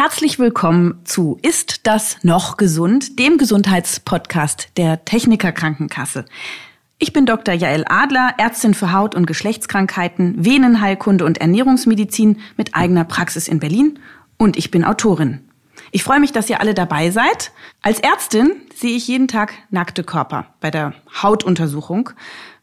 Herzlich willkommen zu Ist das noch gesund, dem Gesundheitspodcast der Techniker Krankenkasse. Ich bin Dr. Jael Adler, Ärztin für Haut- und Geschlechtskrankheiten, Venenheilkunde und Ernährungsmedizin mit eigener Praxis in Berlin und ich bin Autorin. Ich freue mich, dass ihr alle dabei seid. Als Ärztin sehe ich jeden Tag nackte Körper bei der Hautuntersuchung.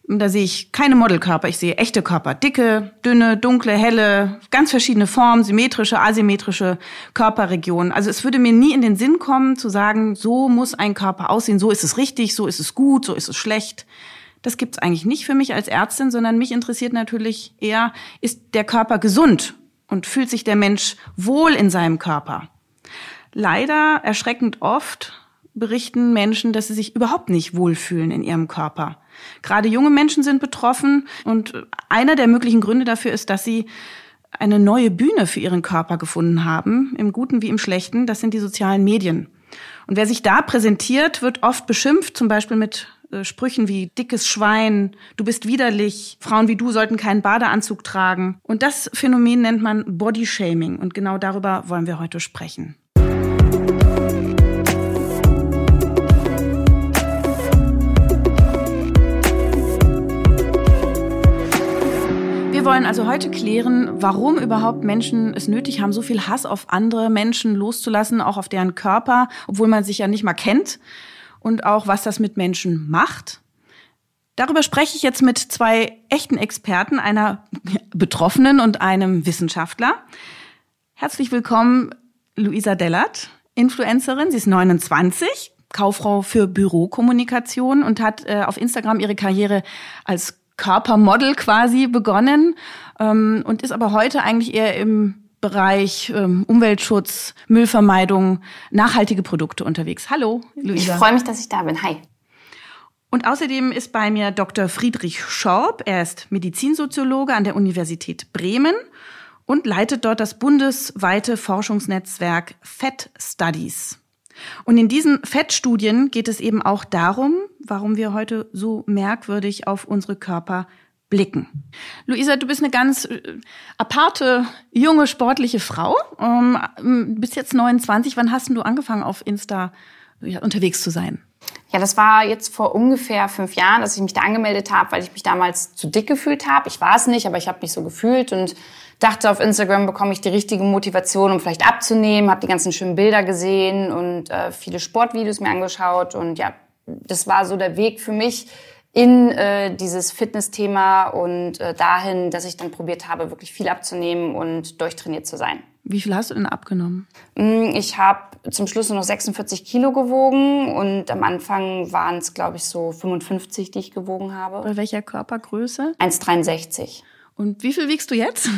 Da sehe ich keine Modelkörper, ich sehe echte Körper. Dicke, dünne, dunkle, helle, ganz verschiedene Formen, symmetrische, asymmetrische Körperregionen. Also es würde mir nie in den Sinn kommen zu sagen, so muss ein Körper aussehen, so ist es richtig, so ist es gut, so ist es schlecht. Das gibt's eigentlich nicht für mich als Ärztin, sondern mich interessiert natürlich eher, ist der Körper gesund und fühlt sich der Mensch wohl in seinem Körper? Leider erschreckend oft berichten Menschen, dass sie sich überhaupt nicht wohlfühlen in ihrem Körper. Gerade junge Menschen sind betroffen und einer der möglichen Gründe dafür ist, dass sie eine neue Bühne für ihren Körper gefunden haben, im Guten wie im Schlechten. Das sind die sozialen Medien. Und wer sich da präsentiert, wird oft beschimpft, zum Beispiel mit äh, Sprüchen wie dickes Schwein, du bist widerlich, Frauen wie du sollten keinen Badeanzug tragen. Und das Phänomen nennt man Bodyshaming. Und genau darüber wollen wir heute sprechen. Wir wollen also heute klären, warum überhaupt Menschen es nötig haben, so viel Hass auf andere Menschen loszulassen, auch auf deren Körper, obwohl man sich ja nicht mal kennt. Und auch, was das mit Menschen macht. Darüber spreche ich jetzt mit zwei echten Experten, einer Betroffenen und einem Wissenschaftler. Herzlich willkommen, Luisa Dellert, Influencerin. Sie ist 29, Kauffrau für Bürokommunikation und hat äh, auf Instagram ihre Karriere als Körpermodel quasi begonnen ähm, und ist aber heute eigentlich eher im Bereich ähm, Umweltschutz, Müllvermeidung, nachhaltige Produkte unterwegs. Hallo, Luisa. Ich freue mich, dass ich da bin. Hi. Und außerdem ist bei mir Dr. Friedrich Schorb. Er ist Medizinsoziologe an der Universität Bremen und leitet dort das bundesweite Forschungsnetzwerk FET Studies. Und in diesen Fettstudien geht es eben auch darum, warum wir heute so merkwürdig auf unsere Körper blicken. Luisa, du bist eine ganz äh, aparte, junge, sportliche Frau. Ähm, bist jetzt 29. Wann hast du angefangen, auf Insta unterwegs zu sein? Ja, das war jetzt vor ungefähr fünf Jahren, dass ich mich da angemeldet habe, weil ich mich damals zu dick gefühlt habe. Ich war es nicht, aber ich habe mich so gefühlt und dachte, auf Instagram bekomme ich die richtige Motivation, um vielleicht abzunehmen. Habe die ganzen schönen Bilder gesehen und äh, viele Sportvideos mir angeschaut und ja, das war so der Weg für mich in äh, dieses Fitnessthema und äh, dahin, dass ich dann probiert habe, wirklich viel abzunehmen und durchtrainiert zu sein. Wie viel hast du denn abgenommen? Mm, ich habe zum Schluss nur noch 46 Kilo gewogen und am Anfang waren es, glaube ich, so 55, die ich gewogen habe. Bei welcher Körpergröße? 1,63. Und wie viel wiegst du jetzt?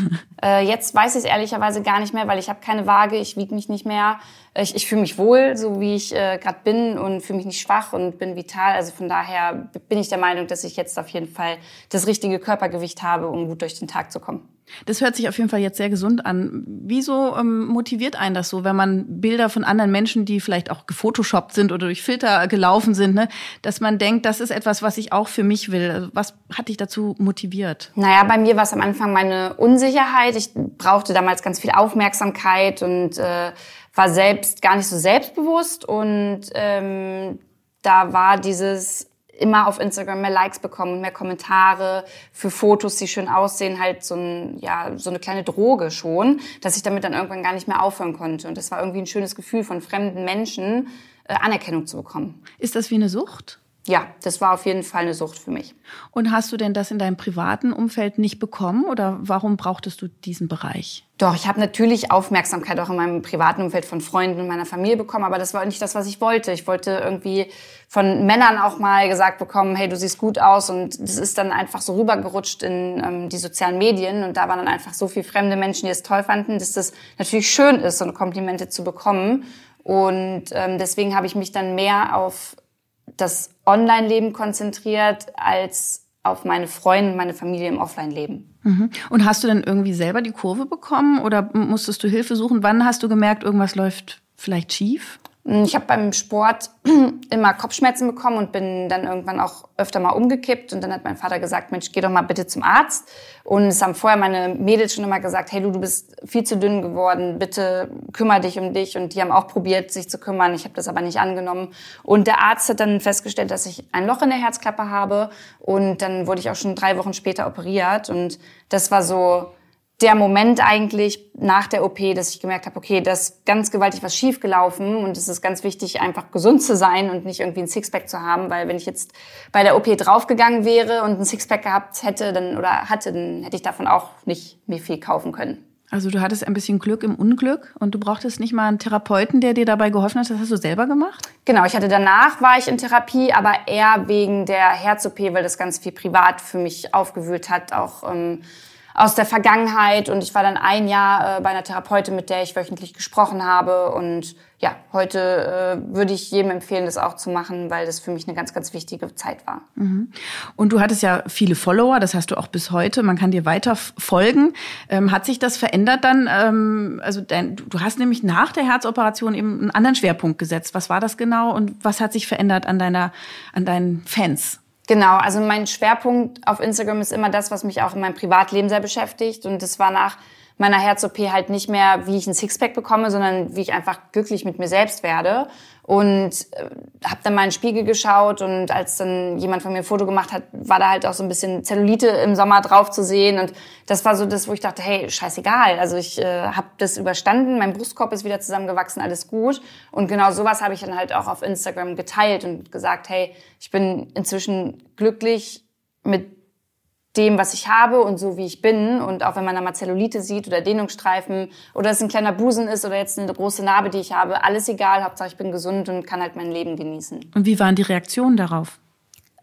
Äh, jetzt weiß ich es ehrlicherweise gar nicht mehr, weil ich habe keine Waage, ich wiege mich nicht mehr. Ich, ich fühle mich wohl, so wie ich äh, gerade bin und fühle mich nicht schwach und bin vital. Also von daher bin ich der Meinung, dass ich jetzt auf jeden Fall das richtige Körpergewicht habe, um gut durch den Tag zu kommen. Das hört sich auf jeden Fall jetzt sehr gesund an. Wieso ähm, motiviert einen das so, wenn man Bilder von anderen Menschen, die vielleicht auch gefotoshoppt sind oder durch Filter gelaufen sind, ne, dass man denkt, das ist etwas, was ich auch für mich will? Also was hat dich dazu motiviert? Naja, bei mir war es am Anfang meine Unsicherheit. Ich brauchte damals ganz viel Aufmerksamkeit und äh, war selbst gar nicht so selbstbewusst. Und ähm, da war dieses immer auf Instagram mehr Likes bekommen, mehr Kommentare für Fotos, die schön aussehen, halt so, ein, ja, so eine kleine Droge schon, dass ich damit dann irgendwann gar nicht mehr aufhören konnte. Und das war irgendwie ein schönes Gefühl von fremden Menschen, äh, Anerkennung zu bekommen. Ist das wie eine Sucht? Ja, das war auf jeden Fall eine Sucht für mich. Und hast du denn das in deinem privaten Umfeld nicht bekommen oder warum brauchtest du diesen Bereich? Doch, ich habe natürlich Aufmerksamkeit auch in meinem privaten Umfeld von Freunden und meiner Familie bekommen, aber das war nicht das, was ich wollte. Ich wollte irgendwie von Männern auch mal gesagt bekommen, hey, du siehst gut aus und das ist dann einfach so rübergerutscht in ähm, die sozialen Medien und da waren dann einfach so viele fremde Menschen, die es toll fanden, dass das natürlich schön ist, so eine Komplimente zu bekommen. Und ähm, deswegen habe ich mich dann mehr auf das Online-Leben konzentriert als auf meine Freunde, meine Familie im Offline-Leben. Mhm. Und hast du denn irgendwie selber die Kurve bekommen oder musstest du Hilfe suchen? Wann hast du gemerkt, irgendwas läuft vielleicht schief? Hm, ich habe beim Sport immer Kopfschmerzen bekommen und bin dann irgendwann auch öfter mal umgekippt. Und dann hat mein Vater gesagt, Mensch, geh doch mal bitte zum Arzt. Und es haben vorher meine Mädels schon immer gesagt, hey du, du bist viel zu dünn geworden, bitte kümmere dich um dich. Und die haben auch probiert, sich zu kümmern. Ich habe das aber nicht angenommen. Und der Arzt hat dann festgestellt, dass ich ein Loch in der Herzklappe habe. Und dann wurde ich auch schon drei Wochen später operiert. Und das war so der Moment eigentlich nach der OP, dass ich gemerkt habe, okay, da ist ganz gewaltig was schiefgelaufen und es ist ganz wichtig, einfach gesund zu sein und nicht irgendwie ein Sixpack zu haben, weil wenn ich jetzt bei der OP draufgegangen wäre und ein Sixpack gehabt hätte, dann oder hatte, dann hätte ich davon auch nicht mehr viel kaufen können. Also du hattest ein bisschen Glück im Unglück und du brauchtest nicht mal einen Therapeuten, der dir dabei geholfen hat. Das hast du selber gemacht? Genau, ich hatte danach war ich in Therapie, aber eher wegen der Herz-OP, weil das ganz viel privat für mich aufgewühlt hat, auch ähm, aus der Vergangenheit und ich war dann ein Jahr äh, bei einer Therapeutin, mit der ich wöchentlich gesprochen habe und ja, heute äh, würde ich jedem empfehlen, das auch zu machen, weil das für mich eine ganz, ganz wichtige Zeit war. Mhm. Und du hattest ja viele Follower, das hast du auch bis heute. Man kann dir weiter folgen. Ähm, hat sich das verändert dann? Ähm, also dein, du hast nämlich nach der Herzoperation eben einen anderen Schwerpunkt gesetzt. Was war das genau und was hat sich verändert an deiner, an deinen Fans? Genau, also mein Schwerpunkt auf Instagram ist immer das, was mich auch in meinem Privatleben sehr beschäftigt. Und das war nach meiner Herz-OP halt nicht mehr, wie ich ein Sixpack bekomme, sondern wie ich einfach glücklich mit mir selbst werde. Und äh, habe dann mal in den Spiegel geschaut und als dann jemand von mir ein Foto gemacht hat, war da halt auch so ein bisschen Zellulite im Sommer drauf zu sehen. Und das war so das, wo ich dachte, hey, scheißegal. Also ich äh, habe das überstanden, mein Brustkorb ist wieder zusammengewachsen, alles gut. Und genau sowas habe ich dann halt auch auf Instagram geteilt und gesagt, hey, ich bin inzwischen glücklich mit dem, was ich habe und so wie ich bin. Und auch wenn man da mal Zellulite sieht oder Dehnungsstreifen oder es ein kleiner Busen ist oder jetzt eine große Narbe, die ich habe, alles egal. Hauptsache ich bin gesund und kann halt mein Leben genießen. Und wie waren die Reaktionen darauf?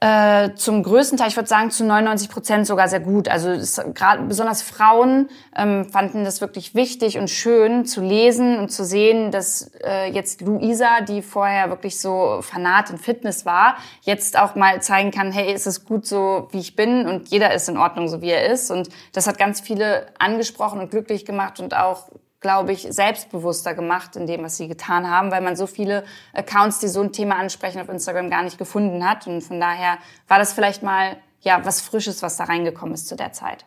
Äh, zum größten Teil, ich würde sagen zu 99 Prozent sogar sehr gut. Also gerade besonders Frauen ähm, fanden das wirklich wichtig und schön zu lesen und zu sehen, dass äh, jetzt Luisa, die vorher wirklich so fanat in Fitness war, jetzt auch mal zeigen kann, hey, ist es gut so, wie ich bin und jeder ist in Ordnung, so wie er ist. Und das hat ganz viele angesprochen und glücklich gemacht und auch glaube ich, selbstbewusster gemacht in dem, was sie getan haben, weil man so viele Accounts, die so ein Thema ansprechen, auf Instagram gar nicht gefunden hat. Und von daher war das vielleicht mal ja was Frisches, was da reingekommen ist zu der Zeit.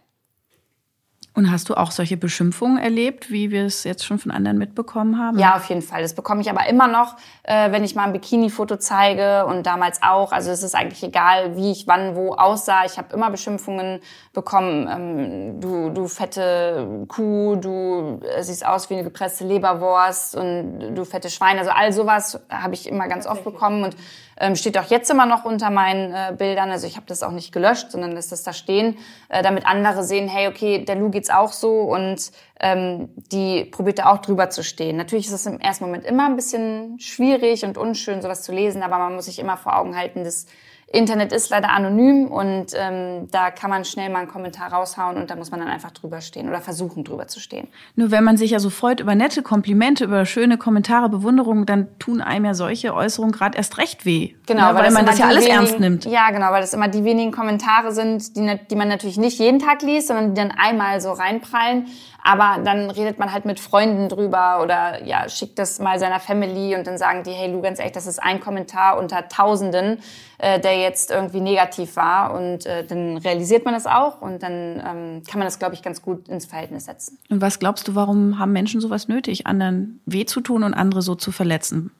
Und hast du auch solche Beschimpfungen erlebt, wie wir es jetzt schon von anderen mitbekommen haben? Ja, auf jeden Fall. Das bekomme ich aber immer noch, äh, wenn ich mal ein Bikini-Foto zeige und damals auch. Also es ist eigentlich egal, wie ich wann wo aussah. Ich habe immer Beschimpfungen bekommen. Ähm, du, du fette Kuh, du äh, siehst aus wie eine gepresste Leberwurst und du fette Schwein. Also all sowas habe ich immer ganz oft bekommen und ähm, steht auch jetzt immer noch unter meinen äh, Bildern. Also ich habe das auch nicht gelöscht, sondern lässt das da stehen, äh, damit andere sehen, hey, okay, der Lou geht's auch so und ähm, die probiert da auch drüber zu stehen. Natürlich ist es im ersten Moment immer ein bisschen schwierig und unschön, sowas zu lesen, aber man muss sich immer vor Augen halten, dass Internet ist leider anonym und ähm, da kann man schnell mal einen Kommentar raushauen und da muss man dann einfach drüber stehen oder versuchen drüber zu stehen. Nur wenn man sich ja so freut über nette Komplimente, über schöne Kommentare, Bewunderungen, dann tun einem ja solche Äußerungen gerade erst recht weh. Genau, ja, weil, weil man das ja alles wenigen, ernst nimmt. Ja, genau, weil das immer die wenigen Kommentare sind, die, die man natürlich nicht jeden Tag liest, sondern die dann einmal so reinprallen. Aber dann redet man halt mit Freunden drüber oder ja, schickt das mal seiner Family und dann sagen die, hey Lu, ganz ehrlich, das ist ein Kommentar unter Tausenden, äh, der jetzt irgendwie negativ war. Und äh, dann realisiert man das auch und dann ähm, kann man das, glaube ich, ganz gut ins Verhältnis setzen. Und was glaubst du, warum haben Menschen sowas nötig, anderen weh zu tun und andere so zu verletzen?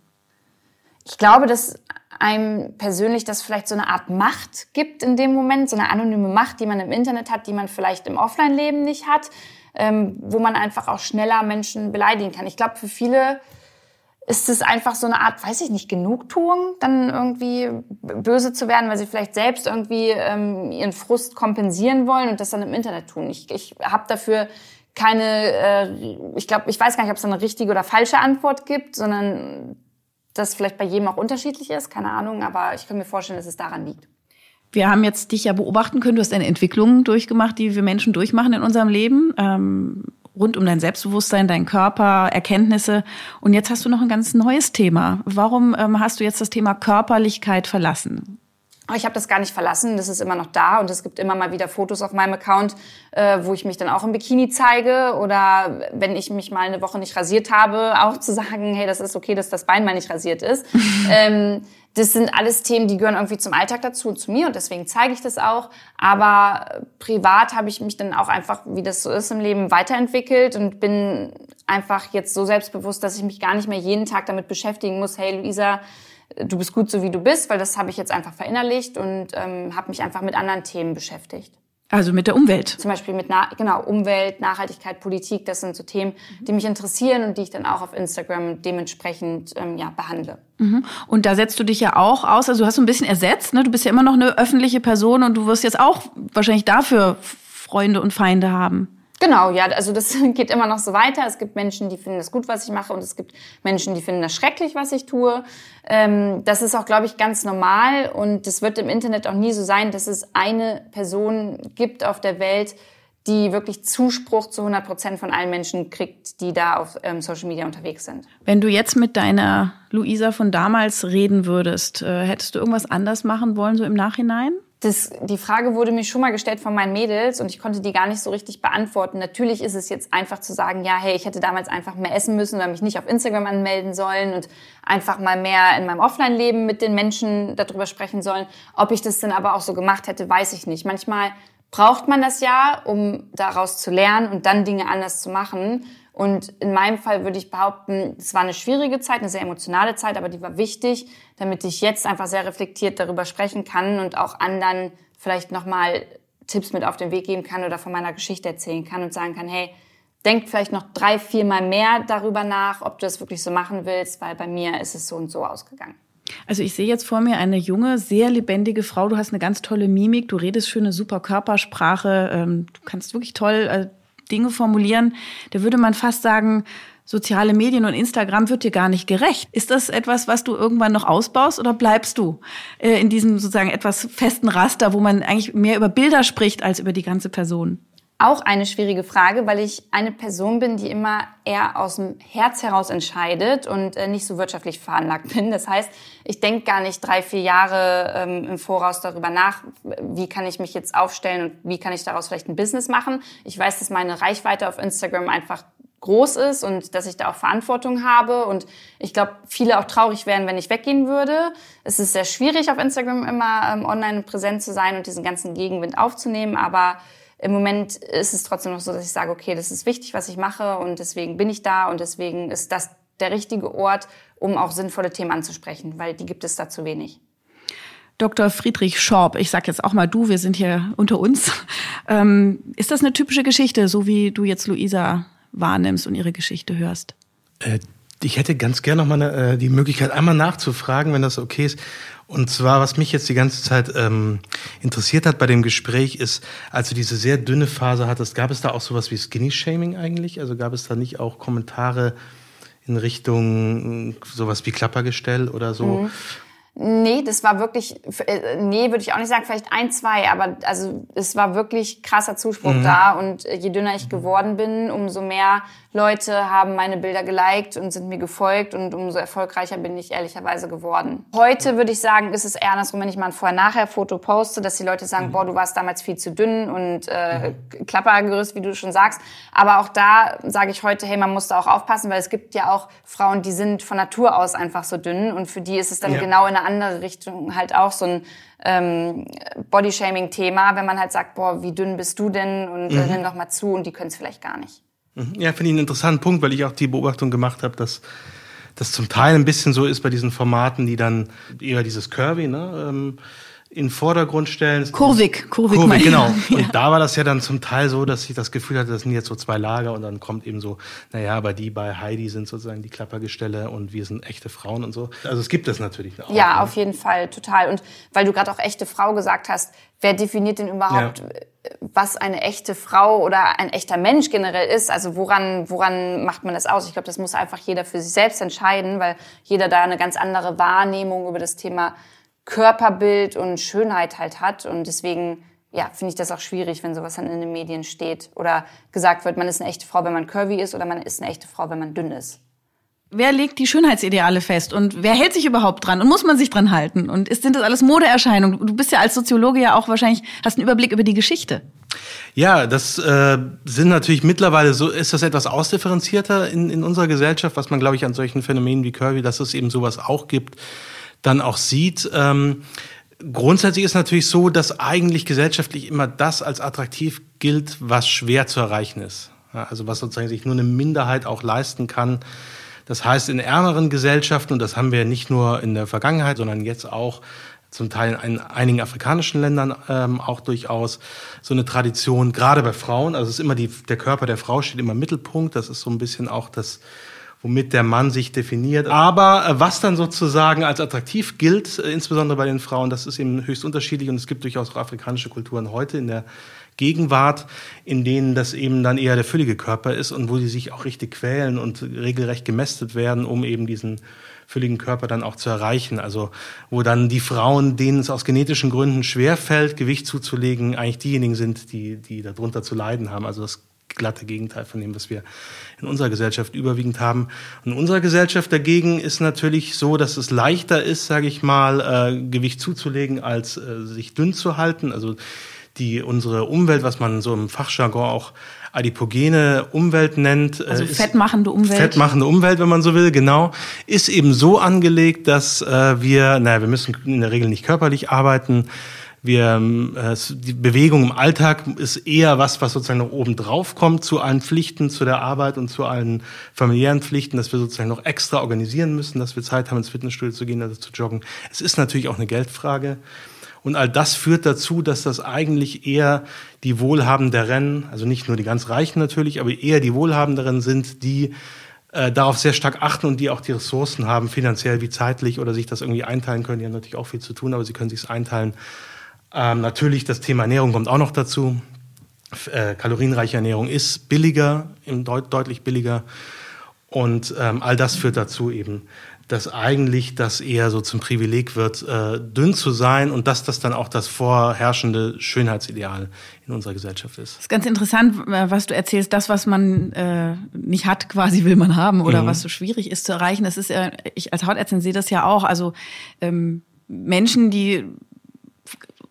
Ich glaube, dass einem persönlich das vielleicht so eine Art Macht gibt in dem Moment, so eine anonyme Macht, die man im Internet hat, die man vielleicht im Offline-Leben nicht hat ähm, wo man einfach auch schneller Menschen beleidigen kann. Ich glaube, für viele ist es einfach so eine Art, weiß ich nicht, Genugtuung, dann irgendwie böse zu werden, weil sie vielleicht selbst irgendwie ähm, ihren Frust kompensieren wollen und das dann im Internet tun. Ich, ich habe dafür keine, äh, ich glaube, ich weiß gar nicht, ob es eine richtige oder falsche Antwort gibt, sondern das vielleicht bei jedem auch unterschiedlich ist, keine Ahnung, aber ich kann mir vorstellen, dass es daran liegt. Wir haben jetzt dich ja beobachten können. Du hast eine Entwicklung durchgemacht, die wir Menschen durchmachen in unserem Leben. Ähm, rund um dein Selbstbewusstsein, dein Körper, Erkenntnisse. Und jetzt hast du noch ein ganz neues Thema. Warum ähm, hast du jetzt das Thema Körperlichkeit verlassen? Ich habe das gar nicht verlassen, das ist immer noch da und es gibt immer mal wieder Fotos auf meinem Account, äh, wo ich mich dann auch im Bikini zeige oder wenn ich mich mal eine Woche nicht rasiert habe, auch zu sagen, hey, das ist okay, dass das Bein mal nicht rasiert ist. ähm, das sind alles Themen, die gehören irgendwie zum Alltag dazu und zu mir und deswegen zeige ich das auch. Aber privat habe ich mich dann auch einfach, wie das so ist im Leben, weiterentwickelt und bin einfach jetzt so selbstbewusst, dass ich mich gar nicht mehr jeden Tag damit beschäftigen muss, hey Luisa, du bist gut so wie du bist, weil das habe ich jetzt einfach verinnerlicht und ähm, habe mich einfach mit anderen Themen beschäftigt. Also mit der Umwelt. Zum Beispiel mit Na genau Umwelt, Nachhaltigkeit, Politik. Das sind so Themen, die mich interessieren und die ich dann auch auf Instagram dementsprechend ähm, ja behandle. Mhm. Und da setzt du dich ja auch aus. Also du hast so ein bisschen ersetzt. Ne? Du bist ja immer noch eine öffentliche Person und du wirst jetzt auch wahrscheinlich dafür Freunde und Feinde haben. Genau, ja, also das geht immer noch so weiter. Es gibt Menschen, die finden das gut, was ich mache, und es gibt Menschen, die finden das schrecklich, was ich tue. Ähm, das ist auch, glaube ich, ganz normal und es wird im Internet auch nie so sein, dass es eine Person gibt auf der Welt, die wirklich Zuspruch zu 100 Prozent von allen Menschen kriegt, die da auf ähm, Social Media unterwegs sind. Wenn du jetzt mit deiner Luisa von damals reden würdest, äh, hättest du irgendwas anders machen wollen, so im Nachhinein? Das, die Frage wurde mir schon mal gestellt von meinen Mädels und ich konnte die gar nicht so richtig beantworten. Natürlich ist es jetzt einfach zu sagen, ja, hey, ich hätte damals einfach mehr essen müssen oder mich nicht auf Instagram anmelden sollen und einfach mal mehr in meinem Offline-Leben mit den Menschen darüber sprechen sollen. Ob ich das dann aber auch so gemacht hätte, weiß ich nicht. Manchmal braucht man das ja, um daraus zu lernen und dann Dinge anders zu machen. Und in meinem Fall würde ich behaupten, es war eine schwierige Zeit, eine sehr emotionale Zeit, aber die war wichtig, damit ich jetzt einfach sehr reflektiert darüber sprechen kann und auch anderen vielleicht nochmal Tipps mit auf den Weg geben kann oder von meiner Geschichte erzählen kann und sagen kann, hey, denk vielleicht noch drei, vier Mal mehr darüber nach, ob du das wirklich so machen willst, weil bei mir ist es so und so ausgegangen. Also ich sehe jetzt vor mir eine junge, sehr lebendige Frau. Du hast eine ganz tolle Mimik, du redest schöne, super Körpersprache, ähm, du kannst wirklich toll äh, Dinge formulieren, da würde man fast sagen, soziale Medien und Instagram wird dir gar nicht gerecht. Ist das etwas, was du irgendwann noch ausbaust oder bleibst du äh, in diesem sozusagen etwas festen Raster, wo man eigentlich mehr über Bilder spricht als über die ganze Person? Auch eine schwierige Frage, weil ich eine Person bin, die immer eher aus dem Herz heraus entscheidet und äh, nicht so wirtschaftlich veranlagt bin. Das heißt, ich denke gar nicht drei, vier Jahre ähm, im Voraus darüber nach, wie kann ich mich jetzt aufstellen und wie kann ich daraus vielleicht ein Business machen. Ich weiß, dass meine Reichweite auf Instagram einfach groß ist und dass ich da auch Verantwortung habe und ich glaube, viele auch traurig wären, wenn ich weggehen würde. Es ist sehr schwierig, auf Instagram immer ähm, online präsent zu sein und diesen ganzen Gegenwind aufzunehmen, aber im Moment ist es trotzdem noch so, dass ich sage, okay, das ist wichtig, was ich mache und deswegen bin ich da und deswegen ist das der richtige Ort, um auch sinnvolle Themen anzusprechen, weil die gibt es da zu wenig. Dr. Friedrich Schorb, ich sag jetzt auch mal du, wir sind hier unter uns. Ähm, ist das eine typische Geschichte, so wie du jetzt Luisa wahrnimmst und ihre Geschichte hörst? Äh, ich hätte ganz gerne noch mal eine, äh, die Möglichkeit, einmal nachzufragen, wenn das okay ist. Und zwar, was mich jetzt die ganze Zeit ähm, interessiert hat bei dem Gespräch, ist, als du diese sehr dünne Phase hattest, gab es da auch sowas wie Skinny-Shaming eigentlich? Also gab es da nicht auch Kommentare in Richtung sowas wie Klappergestell oder so? Mhm. Nee, das war wirklich, äh, nee, würde ich auch nicht sagen, vielleicht ein, zwei, aber also es war wirklich krasser Zuspruch mhm. da und je dünner ich geworden bin, umso mehr Leute haben meine Bilder geliked und sind mir gefolgt und umso erfolgreicher bin ich ehrlicherweise geworden. Heute würde ich sagen, ist es eher andersrum, wenn ich mal ein Vorher-Nachher-Foto poste, dass die Leute sagen, mhm. boah, du warst damals viel zu dünn und äh, mhm. Klappergerüst, wie du schon sagst. Aber auch da sage ich heute, hey, man muss da auch aufpassen, weil es gibt ja auch Frauen, die sind von Natur aus einfach so dünn und für die ist es dann ja. genau in eine andere Richtung halt auch so ein ähm, Bodyshaming-Thema, wenn man halt sagt, boah, wie dünn bist du denn und äh, mhm. nimm doch mal zu und die können es vielleicht gar nicht. Mhm. Ja, finde ich einen interessanten Punkt, weil ich auch die Beobachtung gemacht habe, dass das zum Teil ein bisschen so ist bei diesen Formaten, die dann eher dieses Curvy, ne, ähm, in Vordergrund stellen. Kurvig, kurvig, kurvig genau. Und ja. da war das ja dann zum Teil so, dass ich das Gefühl hatte, das sind jetzt so zwei Lager und dann kommt eben so, naja, aber die bei Heidi sind sozusagen die Klappergestelle und wir sind echte Frauen und so. Also es gibt das natürlich auch. Ja, ne? auf jeden Fall, total. Und weil du gerade auch echte Frau gesagt hast, wer definiert denn überhaupt, ja. was eine echte Frau oder ein echter Mensch generell ist? Also woran, woran macht man das aus? Ich glaube, das muss einfach jeder für sich selbst entscheiden, weil jeder da eine ganz andere Wahrnehmung über das Thema Körperbild und Schönheit halt hat. Und deswegen ja, finde ich das auch schwierig, wenn sowas dann in den Medien steht oder gesagt wird, man ist eine echte Frau, wenn man curvy ist oder man ist eine echte Frau, wenn man dünn ist. wer legt die Schönheitsideale fest und wer hält sich überhaupt dran und muss man sich dran halten? Und ist, sind das alles Modeerscheinungen? Du bist ja als Soziologe ja auch wahrscheinlich, hast einen Überblick über die Geschichte. Ja, das äh, sind natürlich mittlerweile so, ist das etwas ausdifferenzierter in, in unserer Gesellschaft, was man, glaube ich, an solchen Phänomenen wie Curvy, dass es eben sowas auch gibt, dann auch sieht. Ähm, grundsätzlich ist natürlich so, dass eigentlich gesellschaftlich immer das als attraktiv gilt, was schwer zu erreichen ist. Also was sozusagen sich nur eine Minderheit auch leisten kann. Das heißt, in ärmeren Gesellschaften, und das haben wir nicht nur in der Vergangenheit, sondern jetzt auch zum Teil in einigen afrikanischen Ländern ähm, auch durchaus so eine Tradition, gerade bei Frauen. Also es ist immer die, der Körper der Frau steht immer im Mittelpunkt. Das ist so ein bisschen auch das, womit der Mann sich definiert. Aber äh, was dann sozusagen als attraktiv gilt, äh, insbesondere bei den Frauen, das ist eben höchst unterschiedlich und es gibt durchaus auch afrikanische Kulturen heute in der Gegenwart, in denen das eben dann eher der füllige Körper ist und wo sie sich auch richtig quälen und regelrecht gemästet werden, um eben diesen fülligen Körper dann auch zu erreichen. Also wo dann die Frauen, denen es aus genetischen Gründen schwerfällt, Gewicht zuzulegen, eigentlich diejenigen sind, die, die darunter zu leiden haben. Also das glatte Gegenteil von dem, was wir in unserer Gesellschaft überwiegend haben. Und in unserer Gesellschaft dagegen ist natürlich so, dass es leichter ist, sage ich mal, äh, Gewicht zuzulegen, als äh, sich dünn zu halten. Also die unsere Umwelt, was man so im Fachjargon auch adipogene Umwelt nennt. Also ist, fettmachende Umwelt. Fettmachende Umwelt, wenn man so will, genau. Ist eben so angelegt, dass äh, wir, naja, wir müssen in der Regel nicht körperlich arbeiten. Wir, äh, die Bewegung im Alltag ist eher was, was sozusagen noch oben drauf kommt zu allen Pflichten, zu der Arbeit und zu allen familiären Pflichten, dass wir sozusagen noch extra organisieren müssen, dass wir Zeit haben, ins Fitnessstudio zu gehen, also zu joggen. Es ist natürlich auch eine Geldfrage. Und all das führt dazu, dass das eigentlich eher die Wohlhabenderen, also nicht nur die ganz Reichen natürlich, aber eher die Wohlhabenderen sind, die äh, darauf sehr stark achten und die auch die Ressourcen haben, finanziell wie zeitlich oder sich das irgendwie einteilen können. Die haben natürlich auch viel zu tun, aber sie können sich einteilen. Ähm, natürlich, das Thema Ernährung kommt auch noch dazu. Äh, kalorienreiche Ernährung ist billiger, deut deutlich billiger. Und ähm, all das führt dazu eben, dass eigentlich das eher so zum Privileg wird, äh, dünn zu sein und dass das dann auch das vorherrschende Schönheitsideal in unserer Gesellschaft ist. Das ist ganz interessant, äh, was du erzählst. Das, was man äh, nicht hat, quasi will man haben oder mhm. was so schwierig ist zu erreichen. Das ist ja, ich als Hautärztin sehe das ja auch. Also ähm, Menschen, die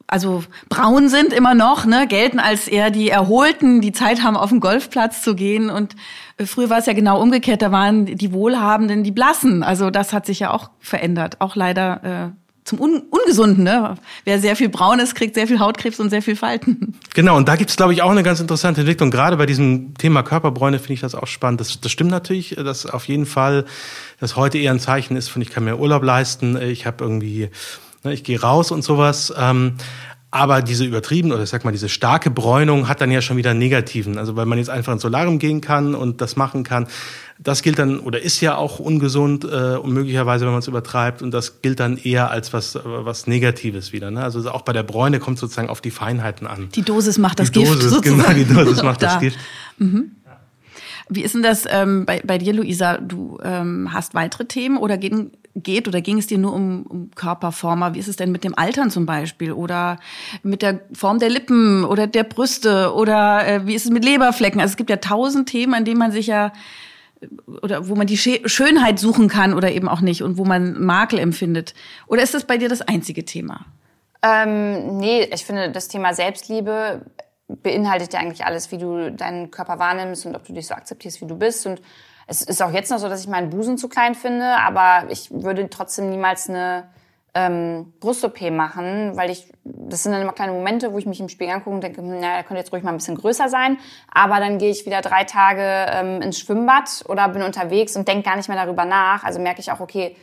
also braun sind immer noch, ne, gelten als eher die Erholten, die Zeit haben, auf den Golfplatz zu gehen. Und äh, früher war es ja genau umgekehrt, da waren die Wohlhabenden die Blassen. Also das hat sich ja auch verändert, auch leider äh, zum Un Ungesunden. Ne? Wer sehr viel braun ist, kriegt sehr viel Hautkrebs und sehr viel Falten. Genau, und da gibt's glaube ich, auch eine ganz interessante Entwicklung. Gerade bei diesem Thema Körperbräune finde ich das auch spannend. Das, das stimmt natürlich, dass auf jeden Fall das heute eher ein Zeichen ist von, ich kann mir Urlaub leisten, ich habe irgendwie ich gehe raus und sowas. Ähm, aber diese übertrieben oder ich sag mal diese starke Bräunung hat dann ja schon wieder einen negativen. Also weil man jetzt einfach ins Solarium gehen kann und das machen kann. Das gilt dann oder ist ja auch ungesund äh, und möglicherweise, wenn man es übertreibt. Und das gilt dann eher als was, was Negatives wieder. Ne? Also auch bei der Bräune kommt sozusagen auf die Feinheiten an. Die Dosis macht das die Gift. Dosis, genau, sozusagen. Genau, die Dosis macht da. das Gift. Mhm. Wie ist denn das ähm, bei, bei dir, Luisa? Du ähm, hast weitere Themen oder gehen, geht oder ging es dir nur um, um Körperformer? Wie ist es denn mit dem Altern zum Beispiel oder mit der Form der Lippen oder der Brüste oder äh, wie ist es mit Leberflecken? Also es gibt ja tausend Themen, an denen man sich ja oder wo man die Schönheit suchen kann oder eben auch nicht und wo man Makel empfindet. Oder ist das bei dir das einzige Thema? Ähm, nee, ich finde, das Thema Selbstliebe beinhaltet ja eigentlich alles, wie du deinen Körper wahrnimmst und ob du dich so akzeptierst, wie du bist. Und es ist auch jetzt noch so, dass ich meinen Busen zu klein finde, aber ich würde trotzdem niemals eine ähm, Brust-OP machen, weil ich, das sind dann immer kleine Momente, wo ich mich im Spiegel angucke und denke, hm, na, er könnte jetzt ruhig mal ein bisschen größer sein. Aber dann gehe ich wieder drei Tage ähm, ins Schwimmbad oder bin unterwegs und denke gar nicht mehr darüber nach. Also merke ich auch, okay,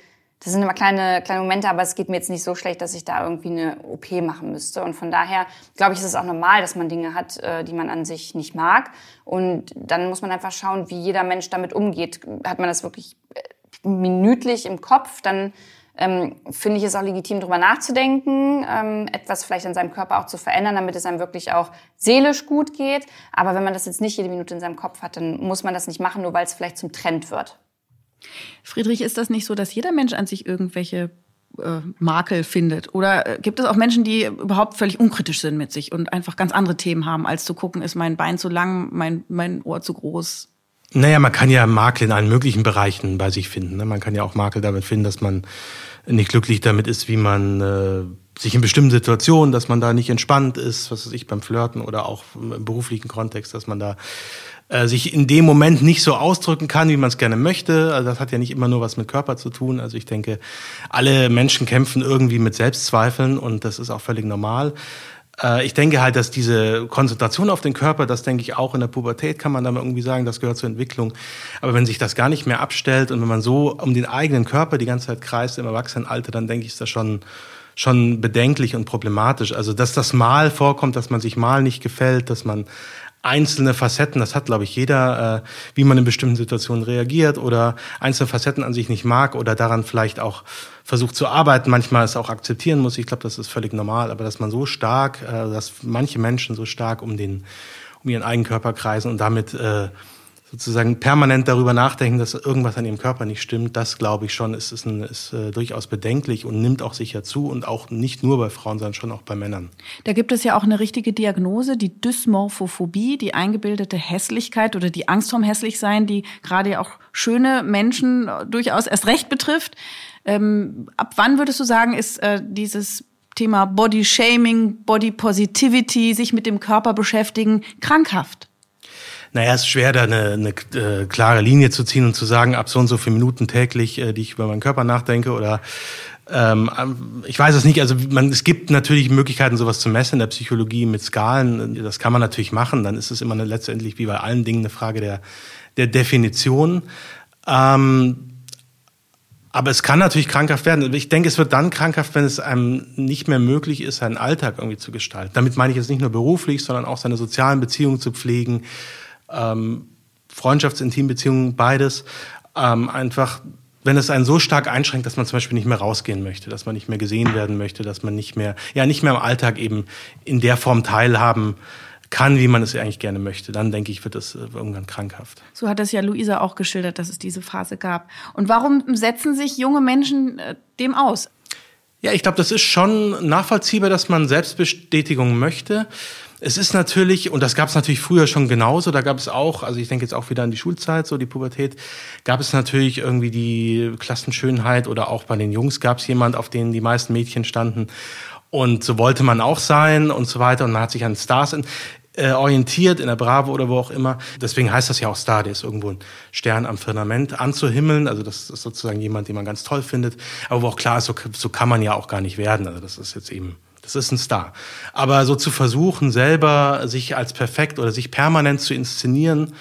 das sind immer kleine, kleine Momente, aber es geht mir jetzt nicht so schlecht, dass ich da irgendwie eine OP machen müsste. Und von daher glaube ich, ist es auch normal, dass man Dinge hat, äh, die man an sich nicht mag. Und dann muss man einfach schauen, wie jeder Mensch damit umgeht. Hat man das wirklich äh, minütlich im Kopf, dann ähm, finde ich es auch legitim, darüber nachzudenken, ähm, etwas vielleicht an seinem Körper auch zu verändern, damit es einem wirklich auch seelisch gut geht. Aber wenn man das jetzt nicht jede Minute in seinem Kopf hat, dann muss man das nicht machen, nur weil es vielleicht zum Trend wird. Friedrich, ist das nicht so, dass jeder Mensch an sich irgendwelche äh, Makel findet? Oder äh, gibt es auch Menschen, die überhaupt völlig unkritisch sind mit sich und einfach ganz andere Themen haben, als zu gucken, ist mein Bein zu lang, mein, mein Ohr zu groß? Naja, man kann ja Makel in allen möglichen Bereichen bei sich finden. Ne? Man kann ja auch Makel damit finden, dass man nicht glücklich damit ist, wie man äh, sich in bestimmten Situationen, dass man da nicht entspannt ist, was weiß ich, beim Flirten oder auch im beruflichen Kontext, dass man da äh, sich in dem Moment nicht so ausdrücken kann, wie man es gerne möchte. Also das hat ja nicht immer nur was mit Körper zu tun. Also ich denke, alle Menschen kämpfen irgendwie mit Selbstzweifeln und das ist auch völlig normal. Äh, ich denke halt, dass diese Konzentration auf den Körper, das denke ich auch in der Pubertät, kann man dann irgendwie sagen, das gehört zur Entwicklung. Aber wenn sich das gar nicht mehr abstellt und wenn man so um den eigenen Körper die ganze Zeit kreist im Erwachsenenalter, dann denke ich, ist das schon schon bedenklich und problematisch. Also, dass das mal vorkommt, dass man sich mal nicht gefällt, dass man einzelne Facetten, das hat, glaube ich, jeder, äh, wie man in bestimmten Situationen reagiert oder einzelne Facetten an sich nicht mag oder daran vielleicht auch versucht zu arbeiten, manchmal es auch akzeptieren muss. Ich glaube, das ist völlig normal, aber dass man so stark, äh, dass manche Menschen so stark um den, um ihren eigenen Körper kreisen und damit äh, sozusagen permanent darüber nachdenken, dass irgendwas an ihrem Körper nicht stimmt, das glaube ich schon, ist, ist, ein, ist äh, durchaus bedenklich und nimmt auch sicher zu und auch nicht nur bei Frauen, sondern schon auch bei Männern. Da gibt es ja auch eine richtige Diagnose, die Dysmorphophobie, die eingebildete Hässlichkeit oder die Angst vorm Hässlichsein, die gerade ja auch schöne Menschen durchaus erst recht betrifft. Ähm, ab wann würdest du sagen, ist äh, dieses Thema Body Shaming, Body Positivity, sich mit dem Körper beschäftigen, krankhaft? Naja, es ist schwer, da eine, eine äh, klare Linie zu ziehen und zu sagen, ab so und so viele Minuten täglich, äh, die ich über meinen Körper nachdenke oder ähm, ich weiß es nicht. Also man, es gibt natürlich Möglichkeiten, sowas zu messen in der Psychologie mit Skalen. Das kann man natürlich machen. Dann ist es immer eine, letztendlich wie bei allen Dingen eine Frage der, der Definition. Ähm, aber es kann natürlich krankhaft werden. Ich denke, es wird dann krankhaft, wenn es einem nicht mehr möglich ist, seinen Alltag irgendwie zu gestalten. Damit meine ich jetzt nicht nur beruflich, sondern auch seine sozialen Beziehungen zu pflegen, ähm, Freundschafts-Intimbeziehungen, beides, ähm, einfach, wenn es einen so stark einschränkt, dass man zum Beispiel nicht mehr rausgehen möchte, dass man nicht mehr gesehen werden möchte, dass man nicht mehr, ja, nicht mehr im Alltag eben in der Form teilhaben kann, wie man es eigentlich gerne möchte, dann denke ich, wird das äh, irgendwann krankhaft. So hat es ja Luisa auch geschildert, dass es diese Phase gab. Und warum setzen sich junge Menschen äh, dem aus? Ja, ich glaube, das ist schon nachvollziehbar, dass man Selbstbestätigung möchte. Es ist natürlich, und das gab es natürlich früher schon genauso, da gab es auch, also ich denke jetzt auch wieder an die Schulzeit, so die Pubertät, gab es natürlich irgendwie die Klassenschönheit oder auch bei den Jungs gab es jemand, auf den die meisten Mädchen standen. Und so wollte man auch sein und so weiter. Und man hat sich an Stars äh, orientiert, in der Bravo oder wo auch immer. Deswegen heißt das ja auch Star, der ist irgendwo ein Stern am Firmament anzuhimmeln. Also das ist sozusagen jemand, den man ganz toll findet. Aber wo auch klar ist, so, so kann man ja auch gar nicht werden. Also das ist jetzt eben das ist ein Star. Aber so zu versuchen, selber sich als perfekt oder sich permanent zu inszenieren,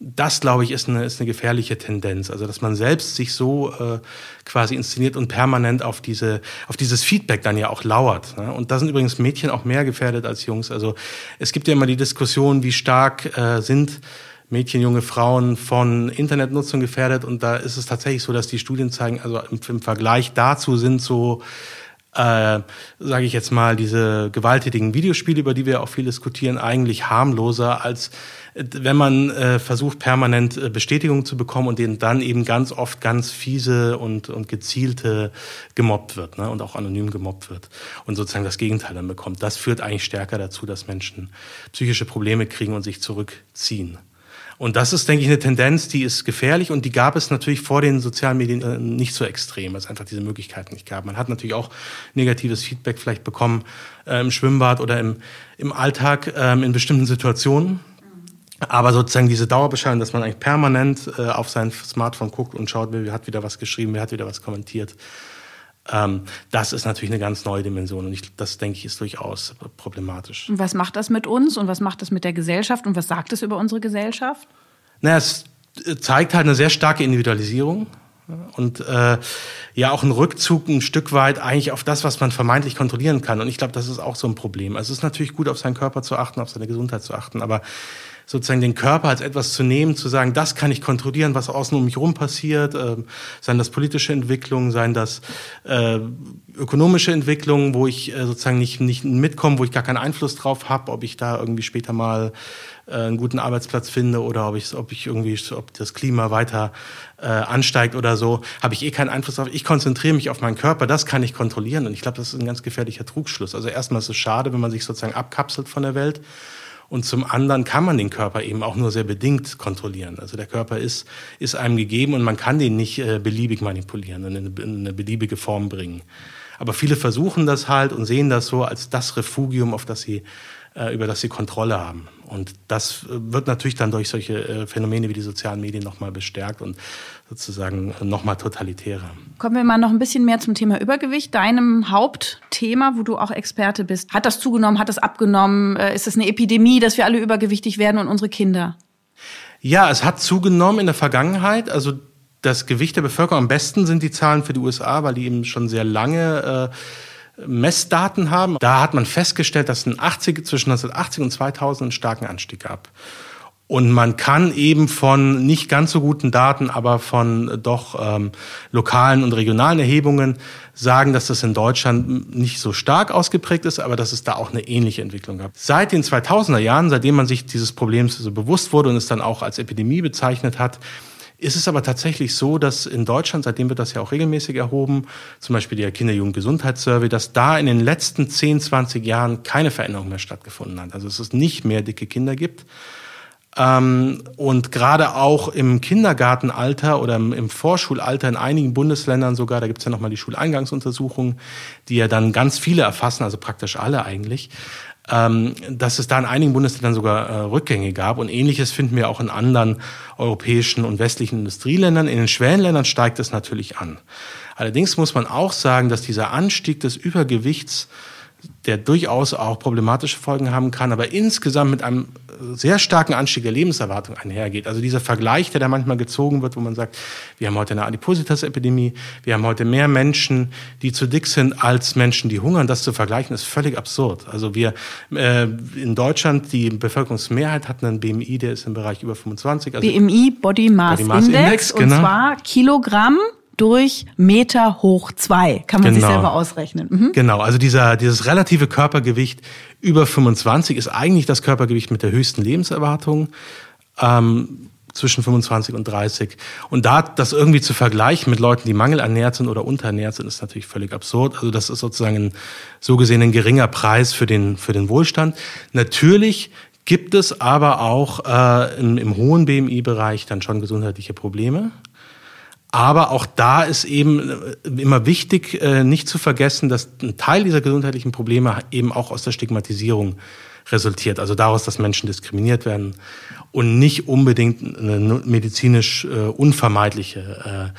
das, glaube ich, ist eine, ist eine gefährliche Tendenz. Also, dass man selbst sich so äh, quasi inszeniert und permanent auf, diese, auf dieses Feedback dann ja auch lauert. Ne? Und da sind übrigens Mädchen auch mehr gefährdet als Jungs. Also, es gibt ja immer die Diskussion, wie stark äh, sind Mädchen, junge Frauen von Internetnutzung gefährdet. Und da ist es tatsächlich so, dass die Studien zeigen, also im, im Vergleich dazu sind so äh, sage ich jetzt mal, diese gewalttätigen Videospiele, über die wir auch viel diskutieren, eigentlich harmloser, als äh, wenn man äh, versucht, permanent äh, Bestätigung zu bekommen und denen dann eben ganz oft ganz fiese und, und gezielte gemobbt wird ne? und auch anonym gemobbt wird und sozusagen das Gegenteil dann bekommt. Das führt eigentlich stärker dazu, dass Menschen psychische Probleme kriegen und sich zurückziehen. Und das ist, denke ich, eine Tendenz, die ist gefährlich und die gab es natürlich vor den sozialen Medien äh, nicht so extrem, weil es einfach diese Möglichkeiten nicht gab. Man hat natürlich auch negatives Feedback vielleicht bekommen äh, im Schwimmbad oder im, im Alltag äh, in bestimmten Situationen. Aber sozusagen diese Dauerbeschallung, dass man eigentlich permanent äh, auf sein Smartphone guckt und schaut, wer hat wieder was geschrieben, wer hat wieder was kommentiert. Ähm, das ist natürlich eine ganz neue Dimension und ich, das, denke ich, ist durchaus problematisch. Und was macht das mit uns und was macht das mit der Gesellschaft und was sagt es über unsere Gesellschaft? Naja, es zeigt halt eine sehr starke Individualisierung und äh, ja auch ein Rückzug ein Stück weit eigentlich auf das, was man vermeintlich kontrollieren kann. Und ich glaube, das ist auch so ein Problem. Also es ist natürlich gut, auf seinen Körper zu achten, auf seine Gesundheit zu achten, aber sozusagen den Körper als etwas zu nehmen, zu sagen, das kann ich kontrollieren, was außen um mich herum passiert, äh, seien das politische Entwicklungen, seien das äh, ökonomische Entwicklungen, wo ich äh, sozusagen nicht, nicht mitkomme, wo ich gar keinen Einfluss drauf habe, ob ich da irgendwie später mal äh, einen guten Arbeitsplatz finde oder ob ich, ob ich irgendwie, ob das Klima weiter äh, ansteigt oder so, habe ich eh keinen Einfluss drauf. Ich konzentriere mich auf meinen Körper, das kann ich kontrollieren und ich glaube, das ist ein ganz gefährlicher Trugschluss. Also erstmal ist es schade, wenn man sich sozusagen abkapselt von der Welt Und zum anderen kann man den Körper eben auch nur sehr bedingt kontrollieren. Also der Körper ist, ist einem gegeben und man kann den nicht äh, beliebig manipulieren und in eine, in eine beliebige Form bringen. Aber viele versuchen das halt und sehen das so als das Refugium, auf das sie, äh, über das sie Kontrolle haben. Und das äh, wird natürlich dann durch solche äh, Phänomene wie die sozialen Medien nochmal bestärkt und sozusagen nochmal totalitärer. Kommen wir mal noch ein bisschen mehr zum Thema Übergewicht, deinem Hauptthema, wo du auch Experte bist. Hat das zugenommen, hat das abgenommen? Äh, ist es eine Epidemie, dass wir alle übergewichtig werden und unsere Kinder? Ja, es hat zugenommen in der Vergangenheit. Also das Gewicht der Bevölkerung am besten sind die Zahlen für die USA, weil die eben schon sehr lange äh, Messdaten haben. Da hat man festgestellt, dass ein 80, zwischen 1980 und 2000 einen starken Anstieg gab. Und man kann eben von nicht ganz so guten Daten, aber von doch ähm, lokalen und regionalen Erhebungen sagen, dass das in Deutschland nicht so stark ausgeprägt ist, aber dass es da auch eine ähnliche Entwicklung gab. Seit den 2000er Jahren, seitdem man sich dieses Problems so bewusst wurde und es dann auch als Epidemie bezeichnet hat, ist es aber tatsächlich so, dass in Deutschland, seitdem wird das ja auch regelmäßig erhoben, zum Beispiel der Kinder-Jugend-Gesundheitssurvey, dass da in den letzten 10, 20 Jahren keine Veränderung mehr stattgefunden hat. Also dass es nicht mehr dicke Kinder gibt. Ähm, und gerade auch im Kindergartenalter oder im, Vorschulalter in einigen Bundesländern sogar, da gibt es ja nochmal die Schuleingangsuntersuchungen, die ja dann ganz viele erfassen, also praktisch alle eigentlich, ähm, dass es da in einigen Bundesländern sogar äh, Rückgänge gab. Und ähnliches finden wir auch in anderen europäischen und westlichen Industrieländern. In den Schwellenländern steigt es natürlich an. Allerdings muss man auch sagen, dass dieser Anstieg des Übergewichts der durchaus auch problematische Folgen haben kann, aber insgesamt mit einem sehr starken Anstieg der Lebenserwartung einhergeht. Also dieser Vergleich, der da manchmal gezogen wird, wo man sagt, wir haben heute eine Adipositas-Epidemie, wir haben heute mehr Menschen, die zu dick sind, als Menschen, die hungern. Das zu vergleichen, ist völlig absurd. Also wir äh, in Deutschland, die Bevölkerungsmehrheit hat einen BMI, der ist im Bereich über 25. Also BMI, Body Mass, Body Mass Index, Index genau. und zwar Kilogramm durch Meter hoch zwei. Kann man genau. sich selber ausrechnen. Mhm. Genau, also dieser, dieses relative Körpergewicht über 25 ist eigentlich das Körpergewicht mit der höchsten Lebenserwartung. Ähm, zwischen 25 und 30. Und da das irgendwie zu vergleichen mit Leuten, die mangelernährt sind oder unterernährt sind, ist natürlich völlig absurd. Also das ist sozusagen ein so gesehen ein geringer Preis für den, für den Wohlstand. Natürlich gibt es aber auch äh, im, im hohen BMI-Bereich dann schon gesundheitliche Probleme. Aber auch da ist eben äh, immer wichtig, äh, nicht zu vergessen, dass ein Teil dieser gesundheitlichen Probleme eben auch aus der Stigmatisierung resultiert. Also daraus, dass Menschen diskriminiert werden und nicht unbedingt eine medizinisch äh, unvermeidliche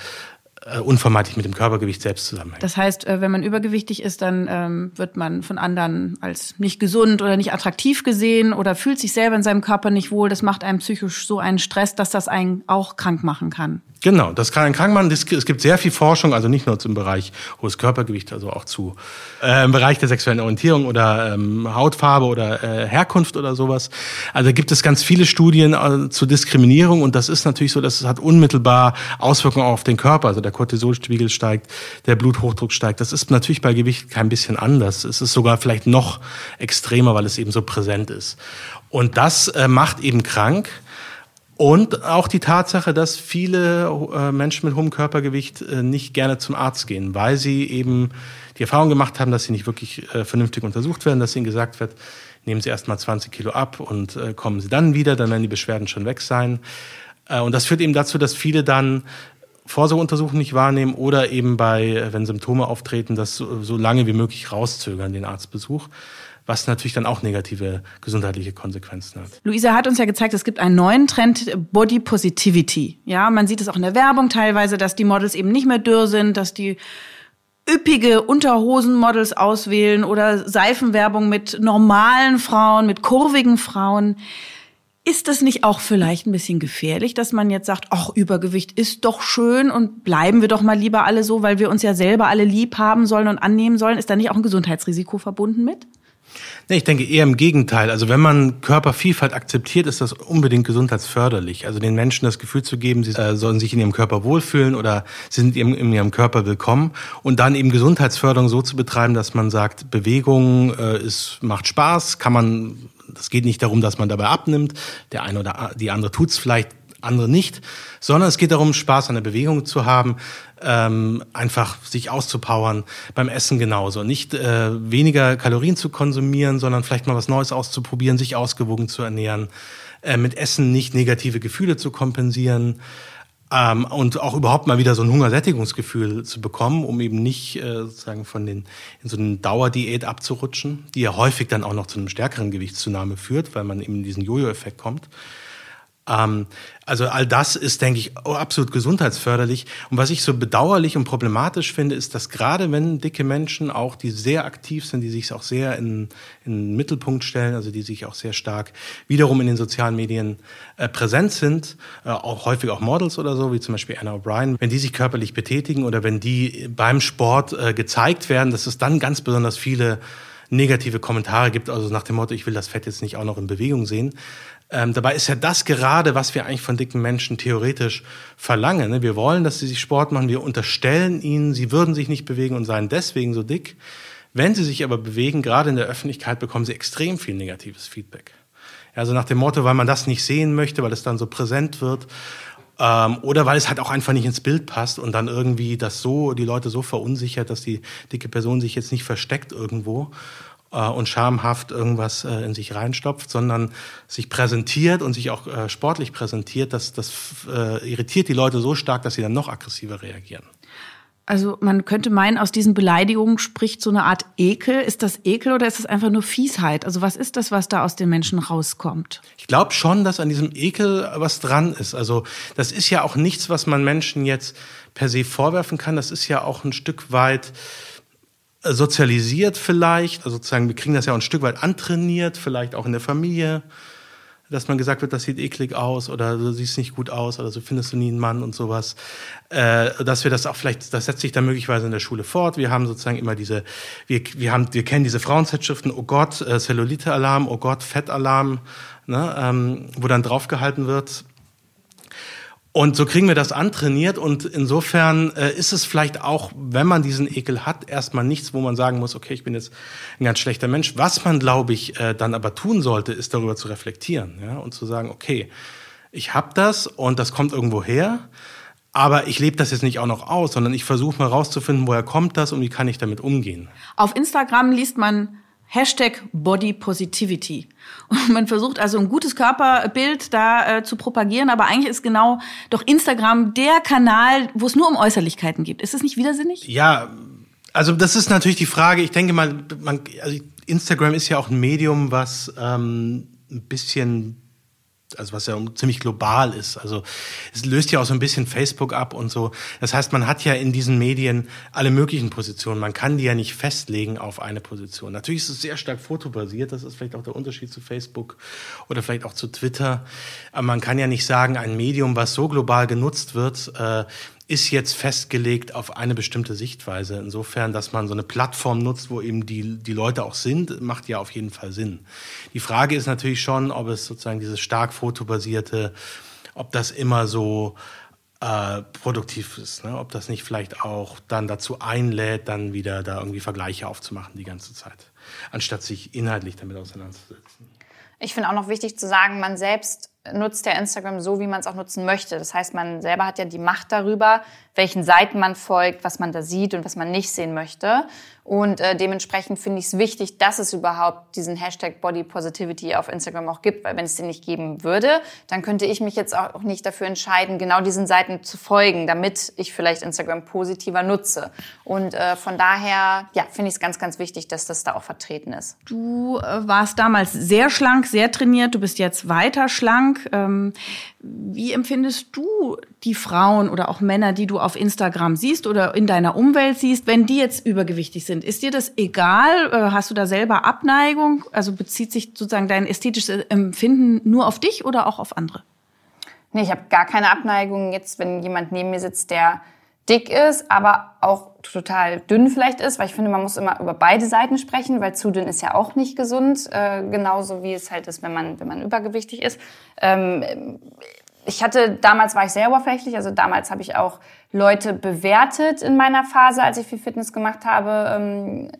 äh, unvermeidlich mit dem Körpergewicht selbst zusammenhängt. Das heißt, äh, wenn man übergewichtig ist, dann ähm, wird man von anderen als nicht gesund oder nicht attraktiv gesehen oder fühlt sich selber in seinem Körper nicht wohl. Das macht einem psychisch so einen Stress, dass das einen auch krank machen kann. Genau, das kann einen krank machen. Es gibt sehr viel Forschung, also nicht nur zum Bereich hohes Körpergewicht, also auch zu äh, im Bereich der sexuellen Orientierung oder ähm, Hautfarbe oder äh, Herkunft oder sowas. Also gibt es ganz viele Studien äh, zu Diskriminierung und das ist natürlich so, dass es hat unmittelbar Auswirkungen auf den Körper. Also der Cortisolspiegel steigt, der Bluthochdruck steigt. Das ist natürlich bei Gewicht kein bisschen anders. Es ist sogar vielleicht noch extremer, weil es eben so präsent ist. Und das äh, macht eben krank. Und auch die Tatsache, dass viele äh, Menschen mit hohem Körpergewicht äh, nicht gerne zum Arzt gehen, weil sie eben die Erfahrung gemacht haben, dass sie nicht wirklich äh, vernünftig untersucht werden, dass ihnen gesagt wird, nehmen Sie erst mal 20 Kilo ab und kommen Sie dann wieder, dann werden die Beschwerden schon weg sein. und das führt eben dazu, dass viele dann Vorsorgeuntersuchungen nicht wahrnehmen oder eben bei, wenn Symptome auftreten, das so, so lange wie möglich rauszögern, den Arztbesuch was natürlich dann auch negative gesundheitliche Konsequenzen hat. Luisa hat uns ja gezeigt, es gibt einen neuen Trend, Body Positivity. Ja, man sieht es auch in der Werbung teilweise, dass die Models eben nicht mehr dürr sind, dass die üppige Unterhosenmodels auswählen oder Seifenwerbung mit normalen Frauen, mit kurvigen Frauen. Ist das nicht auch vielleicht ein bisschen gefährlich, dass man jetzt sagt, ach, Übergewicht ist doch schön und bleiben wir doch mal lieber alle so, weil wir uns ja selber alle lieb haben sollen und annehmen sollen? Ist da nicht auch ein Gesundheitsrisiko verbunden mit? Nee, ich denke eher im Gegenteil. Also wenn man Körpervielfalt akzeptiert, ist das unbedingt gesundheitsförderlich. Also den Menschen das Gefühl zu geben, sie äh, sollen sich in ihrem Körper wohlfühlen oder sie sind in ihrem Körper willkommen. Und dann eben Gesundheitsförderung so zu betreiben, dass man sagt, Bewegung äh, ist, macht Spaß, kann man, das geht nicht darum, dass man dabei abnimmt. Der eine oder die andere tut's vielleicht andere nicht, sondern es geht darum, Spaß an der Bewegung zu haben, ähm, einfach sich auszupowern, beim Essen genauso. Nicht äh, weniger Kalorien zu konsumieren, sondern vielleicht mal was Neues auszuprobieren, sich ausgewogen zu ernähren, äh, mit Essen nicht negative Gefühle zu kompensieren. Ähm, und auch überhaupt mal wieder so ein Hungersättigungsgefühl zu bekommen, um eben nicht äh, sozusagen von den in so eine Dauerdiät abzurutschen, die ja häufig dann auch noch zu einem stärkeren Gewichtszunahme führt, weil man eben in diesen Jojo-Effekt kommt. Ähm, also all das ist, denke ich, absolut gesundheitsförderlich. Und was ich so bedauerlich und problematisch finde, ist, dass gerade wenn dicke Menschen auch, die sehr aktiv sind, die sich auch sehr in, in den Mittelpunkt stellen, also die sich auch sehr stark wiederum in den sozialen Medien äh, präsent sind, äh, auch häufig auch Models oder so, wie zum Beispiel Anna O'Brien, wenn die sich körperlich betätigen oder wenn die beim Sport äh, gezeigt werden, dass es dann ganz besonders viele negative Kommentare gibt, also nach dem Motto, ich will das Fett jetzt nicht auch noch in Bewegung sehen. Ähm, dabei ist ja das gerade, was wir eigentlich von dicken Menschen theoretisch verlangen. Ne? Wir wollen, dass sie sich Sport machen, wir unterstellen ihnen, sie würden sich nicht bewegen und seien deswegen so dick. Wenn sie sich aber bewegen, gerade in der Öffentlichkeit, bekommen sie extrem viel negatives Feedback. Also nach dem Motto, weil man das nicht sehen möchte, weil es dann so präsent wird ähm, oder weil es halt auch einfach nicht ins Bild passt und dann irgendwie das so die Leute so verunsichert, dass die dicke Person sich jetzt nicht versteckt irgendwo und schamhaft irgendwas äh, in sich reinstopft, sondern sich präsentiert und sich auch äh, sportlich präsentiert, das, das äh, irritiert die Leute so stark, dass sie dann noch aggressiver reagieren. Also man könnte meinen, aus diesen Beleidigungen spricht so eine Art Ekel. Ist das Ekel oder ist es einfach nur Fiesheit? Also was ist das, was da aus den Menschen rauskommt? Ich glaube schon, dass an diesem Ekel was dran ist. Also das ist ja auch nichts, was man Menschen jetzt per se vorwerfen kann. Das ist ja auch ein Stück weit sozialisiert vielleicht, also sozusagen, wir kriegen das ja auch ein Stück weit antrainiert, vielleicht auch in der Familie, dass man gesagt wird, das sieht eklig aus oder du siehst nicht gut aus oder so findest du nie einen Mann und sowas. Äh, dass wir das auch vielleicht, das setzt sich dann möglicherweise in der Schule fort. Wir haben sozusagen immer diese, wir, wir haben, wir kennen diese Frauenzeitschriften, oh Gott, äh, Cellulite-Alarm, oh Gott, Fettalarm, ne, ähm, wo dann draufgehalten wird, und so kriegen wir das antrainiert und insofern äh, ist es vielleicht auch, wenn man diesen Ekel hat, erstmal nichts, wo man sagen muss, okay, ich bin jetzt ein ganz schlechter Mensch. Was man, glaube ich, äh, dann aber tun sollte, ist darüber zu reflektieren ja, und zu sagen, okay, ich habe das und das kommt irgendwo her, aber ich lebe das jetzt nicht auch noch aus, sondern ich versuche mal rauszufinden, woher kommt das und wie kann ich damit umgehen. Auf Instagram liest man Hashtag Body Positivity. Und man versucht also ein gutes Körperbild da äh, zu propagieren, aber eigentlich ist genau doch Instagram der Kanal, wo es nur um Äußerlichkeiten geht. Ist das nicht widersinnig? Ja, also das ist natürlich die Frage. Ich denke mal, man, also Instagram ist ja auch ein Medium, was ähm, ein bisschen also was ja ziemlich global ist. Also es löst ja auch so ein bisschen Facebook ab und so. Das heißt, man hat ja in diesen Medien alle möglichen Positionen. Man kann die ja nicht festlegen auf eine Position. Natürlich ist es sehr stark fotobasiert. Das ist vielleicht auch der Unterschied zu Facebook oder vielleicht auch zu Twitter. Aber man kann ja nicht sagen, ein Medium, was so global genutzt wird, äh, ist jetzt festgelegt auf eine bestimmte Sichtweise. Insofern, dass man so eine Plattform nutzt, wo eben die, die Leute auch sind, macht ja auf jeden Fall Sinn. Die Frage ist natürlich schon, ob es sozusagen dieses stark fotobasierte, ob das immer so äh, produktiv ist, ne? ob das nicht vielleicht auch dann dazu einlädt, dann wieder da irgendwie Vergleiche aufzumachen die ganze Zeit, anstatt sich inhaltlich damit auseinanderzusetzen. Ich finde auch noch wichtig zu sagen, man selbst nutzt ja Instagram so, wie man es auch nutzen möchte. Das heißt, man selber hat ja die Macht darüber, welchen Seiten man folgt, was man da sieht und was man nicht sehen möchte. Und äh, dementsprechend finde ich es wichtig, dass es überhaupt diesen Hashtag Body Positivity auf Instagram auch gibt, weil wenn es den nicht geben würde, dann könnte ich mich jetzt auch nicht dafür entscheiden, genau diesen Seiten zu folgen, damit ich vielleicht Instagram positiver nutze. Und äh, von daher, ja, finde ich es ganz, ganz wichtig, dass das da auch vertreten ist. Du äh, warst damals sehr schlank, sehr trainiert, du bist jetzt weiter schlank. Ähm, wie empfindest du die Frauen oder auch Männer, die du auf Instagram siehst oder in deiner Umwelt siehst, wenn die jetzt übergewichtig sind? Ist dir das egal? Äh, hast du da selber Abneigung? Also bezieht sich sozusagen dein ästhetisches Empfinden nur auf dich oder auch auf andere? Nee, ich habe gar keine Abneigung jetzt, wenn jemand neben mir sitzt, der dick ist, aber auch total dünn vielleicht ist, weil ich finde, man muss immer über beide Seiten sprechen, weil zu dünn ist ja auch nicht gesund, äh, genauso wie es halt ist, wenn man, wenn man übergewichtig ist. Ähm, ich hatte, damals war ich sehr oberflächlich, also damals habe ich auch Leute bewertet in meiner Phase, als ich viel Fitness gemacht habe, ähm,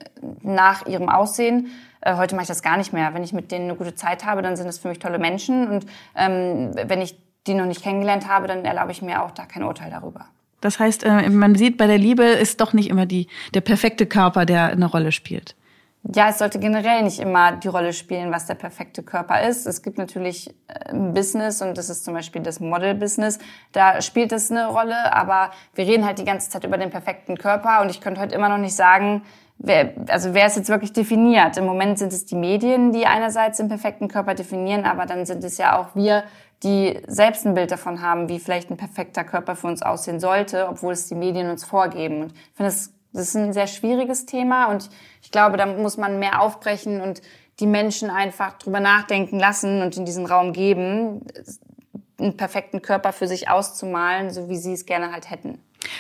nach ihrem Aussehen. Äh, heute mache ich das gar nicht mehr. Wenn ich mit denen eine gute Zeit habe, dann sind es für mich tolle Menschen und ähm, wenn ich die noch nicht kennengelernt habe, dann erlaube ich mir auch da kein Urteil darüber. Das heißt, äh, man sieht, bei der Liebe ist doch nicht immer die, der perfekte Körper, der eine Rolle spielt. Ja, es sollte generell nicht immer die Rolle spielen, was der perfekte Körper ist. Es gibt natürlich äh, ein Business und das ist zum Beispiel das Model-Business. Da spielt es eine Rolle, aber wir reden halt die ganze Zeit über den perfekten Körper und ich könnte heute immer noch nicht sagen, wer, also wer ist jetzt wirklich definiert. Im Moment sind es die Medien, die einerseits den perfekten Körper definieren, aber dann sind es ja auch wir, die selbst ein Bild davon haben, wie vielleicht ein perfekter Körper für uns aussehen sollte, obwohl es die Medien uns vorgeben. Und ich finde, das, das ist ein sehr schwieriges Thema und ich glaube, da muss man mehr aufbrechen und die Menschen einfach drüber nachdenken lassen und in diesen Raum geben, einen perfekten Körper für sich auszumalen, so wie sie es gerne halt hätten.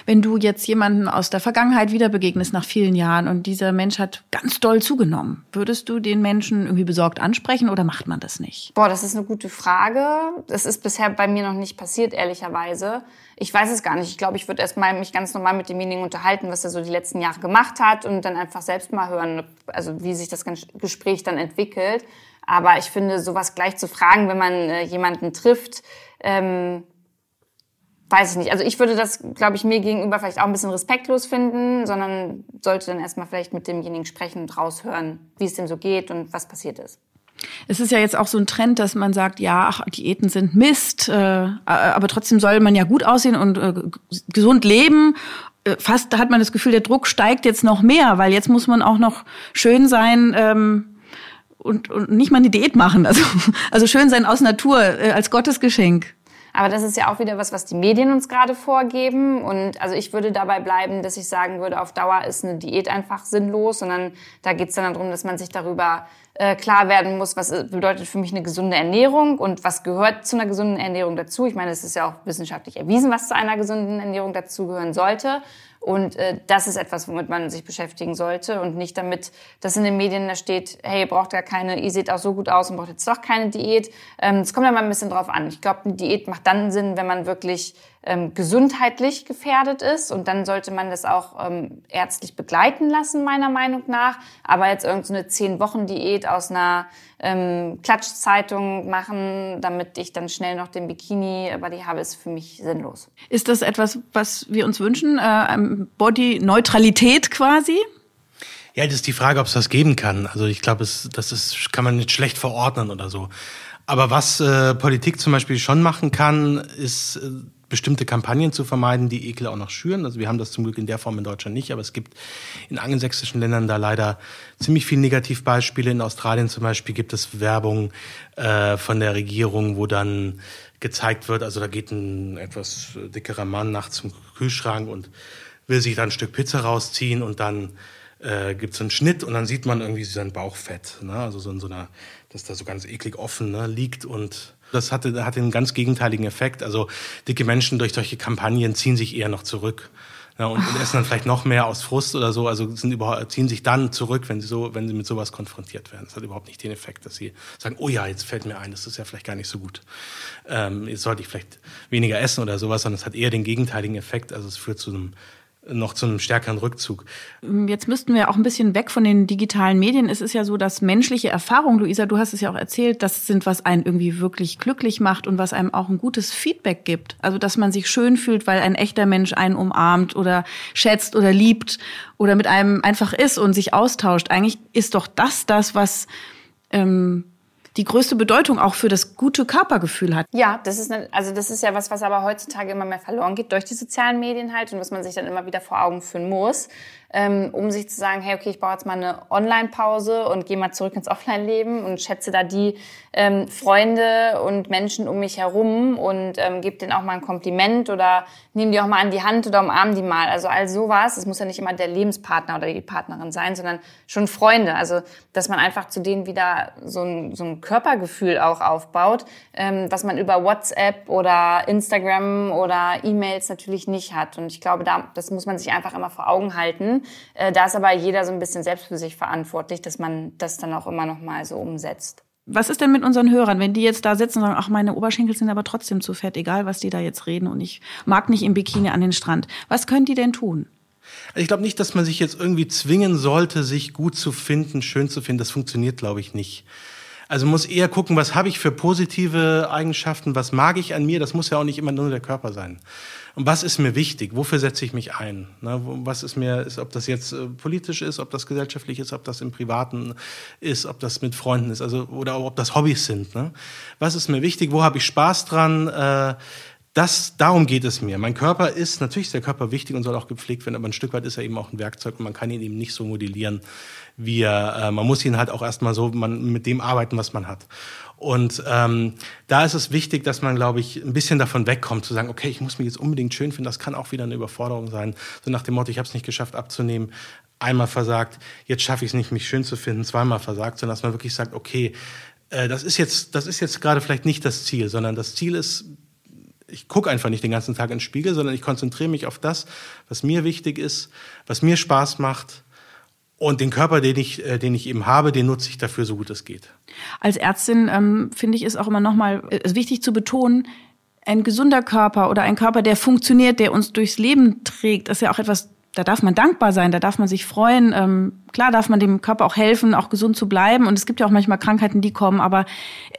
Wenn du jetzt jemanden aus der Vergangenheit wieder begegnest nach vielen Jahren und dieser Mensch hat ganz doll zugenommen, würdest du den Menschen irgendwie besorgt ansprechen oder macht man das nicht? Boah, das ist eine gute Frage. Das ist bisher bei mir noch nicht passiert, ehrlicherweise. Ich weiß es gar nicht. Ich glaube, ich würde erstmal mich ganz normal mit demjenigen unterhalten, was er so die letzten Jahre gemacht hat und dann einfach selbst mal hören, also wie sich das Gespräch dann entwickelt. Aber ich finde, sowas gleich zu fragen, wenn man äh, jemanden trifft, ähm, weiß ich nicht. Also ich würde das, glaube ich, mir gegenüber vielleicht auch ein bisschen respektlos finden, sondern sollte dann erstmal vielleicht mit demjenigen sprechen und raushören, wie es dem so geht und was passiert ist. Es ist ja jetzt auch so ein Trend, dass man sagt, ja, ach, Diäten sind Mist, äh, aber trotzdem soll man ja gut aussehen und äh, gesund leben. Äh, fast hat man das Gefühl, der Druck steigt jetzt noch mehr, weil jetzt muss man auch noch schön sein ähm, und, und nicht mal eine Diät machen. Also, also schön sein aus Natur äh, als Gottesgeschenk. Aber das ist ja auch wieder was, was die Medien uns gerade vorgeben. Und also ich würde dabei bleiben, dass ich sagen würde, auf Dauer ist eine Diät einfach sinnlos, sondern da geht es dann darum, dass man sich darüber äh, klar werden muss, was bedeutet für mich eine gesunde Ernährung und was gehört zu einer gesunden Ernährung dazu. Ich meine, es ist ja auch wissenschaftlich erwiesen, was zu einer gesunden Ernährung dazugehören sollte. Und äh, das ist etwas, womit man sich beschäftigen sollte und nicht damit, dass in den Medien da steht, hey, ihr braucht gar keine, ihr seht auch so gut aus und braucht jetzt doch keine Diät. Ähm, es kommt ja mal ein bisschen drauf an. Ich glaube, eine Diät macht dann Sinn, wenn man wirklich ähm, gesundheitlich gefährdet ist und dann sollte man das auch ähm, ärztlich begleiten lassen, meiner Meinung nach. Aber jetzt irgendeine so zehn Wochen Diät aus einer ähm, Klatschzeitung machen, damit ich dann schnell noch den Bikini über die habe, ist für mich sinnlos. Ist das etwas, was wir uns wünschen? Äh, Body-Neutralität quasi? Ja, das ist die Frage, ob es das geben kann. Also ich glaube, das ist, kann man nicht schlecht verordnen oder so. Aber was äh, Politik zum Beispiel schon machen kann, ist äh, bestimmte Kampagnen zu vermeiden, die Ekel auch noch schüren. Also wir haben das zum Glück in der Form in Deutschland nicht, aber es gibt in angelsächsischen Ländern da leider ziemlich viele Negativbeispiele. In Australien zum Beispiel gibt es Werbung äh, von der Regierung, wo dann gezeigt wird, also da geht ein etwas dickerer Mann nachts zum Kühlschrank und will sich dann ein Stück Pizza rausziehen und dann äh, gibt es einen Schnitt und dann sieht man irgendwie sein Bauchfett, ne? also so in so einer, dass da so ganz eklig offen ne? liegt und das hatte, hatte einen ganz gegenteiligen Effekt. Also dicke Menschen durch solche Kampagnen ziehen sich eher noch zurück. Ja, und, und, essen dann vielleicht noch mehr aus Frust oder so, also sind überhaupt, ziehen sich dann zurück, wenn sie so, wenn sie mit sowas konfrontiert werden. Das hat überhaupt nicht den Effekt, dass sie sagen, oh ja, jetzt fällt mir ein, das ist ja vielleicht gar nicht so gut. Ähm, jetzt sollte ich vielleicht weniger essen oder sowas, sondern es hat eher den gegenteiligen Effekt. Also es führt zu einem noch zu einem stärkeren Rückzug. Jetzt müssten wir auch ein bisschen weg von den digitalen Medien. Es ist ja so, dass menschliche Erfahrungen, Luisa, du hast es ja auch erzählt, das sind, was einen irgendwie wirklich glücklich macht und was einem auch ein gutes Feedback gibt. Also, dass man sich schön fühlt, weil ein echter Mensch einen umarmt oder schätzt oder liebt oder mit einem einfach ist und sich austauscht. Eigentlich ist doch das das, was ähm, die größte Bedeutung auch für das gute Körpergefühl hat. Ja, das ist, eine, also das ist ja was, was aber heutzutage immer mehr verloren geht durch die sozialen Medien halt und was man sich dann immer wieder vor Augen führen muss ähm, um sich zu sagen, hey, okay, ich baue jetzt mal eine Online-Pause und gehe mal zurück ins Offline-Leben und schätze da die ähm, Freunde und Menschen um mich herum und ähm, gebe denen auch mal ein Kompliment oder nehme die auch mal an die Hand oder umarme die mal. Also all sowas. Es muss ja nicht immer der Lebenspartner oder die Partnerin sein, sondern schon Freunde. Also dass man einfach zu denen wieder so ein, so ein Körpergefühl auch aufbaut, ähm, was man über WhatsApp oder Instagram oder E-Mails natürlich nicht hat. Und ich glaube, da, das muss man sich einfach immer vor Augen halten äh, da ist aber jeder so ein bisschen selbst für sich verantwortlich, dass man das dann auch immer noch mal so umsetzt. Was ist denn mit unseren Hörern, wenn die jetzt da sitzen und sagen, ach, meine Oberschenkel sind aber trotzdem zu fett, egal was die da jetzt reden und ich mag nicht im Bikini an den Strand. Was können die denn tun? Ich glaube nicht, dass man sich jetzt irgendwie zwingen sollte, sich gut zu finden, schön zu finden. Das funktioniert, glaube ich, nicht. Also muss eher gucken, was habe ich für positive Eigenschaften, was mag ich an mir. Das muss ja auch nicht immer nur der Körper sein. Und was ist mir wichtig? Wofür setze ich mich ein? Ne, was ist mir, ist, ob das jetzt äh, politisch ist, ob das gesellschaftlich ist, ob das im Privaten ist, ob das mit Freunden ist, also oder ob das Hobbys sind. Ne? Was ist mir wichtig? Wo habe ich Spaß dran? Äh, das, darum geht es mir. Mein Körper ist, natürlich ist der Körper wichtig und soll auch gepflegt werden, aber ein Stück weit ist er eben auch ein Werkzeug und man kann ihn eben nicht so modellieren, wie er, äh, man muss ihn halt auch erstmal so man, mit dem arbeiten, was man hat. Und ähm, da ist es wichtig, dass man, glaube ich, ein bisschen davon wegkommt, zu sagen, okay, ich muss mich jetzt unbedingt schön finden, das kann auch wieder eine Überforderung sein. So nach dem Motto, ich habe es nicht geschafft abzunehmen, einmal versagt, jetzt schaffe ich es nicht, mich schön zu finden, zweimal versagt, sondern dass man wirklich sagt, okay, äh, das ist jetzt, das ist jetzt gerade vielleicht nicht das Ziel, sondern das Ziel ist, ich gucke einfach nicht den ganzen Tag in den Spiegel, sondern ich konzentriere mich auf das, was mir wichtig ist, was mir Spaß macht. Und den Körper, den ich, äh, den ich eben habe, den nutze ich dafür, so gut es geht. Als Ärztin ähm, finde ich es auch immer nochmal äh, wichtig zu betonen, ein gesunder Körper oder ein Körper, der funktioniert, der uns durchs Leben trägt, ist ja auch etwas, da darf man dankbar sein, da darf man sich freuen. Ähm, klar darf man dem Körper auch helfen, auch gesund zu bleiben. Und es gibt ja auch manchmal Krankheiten, die kommen, aber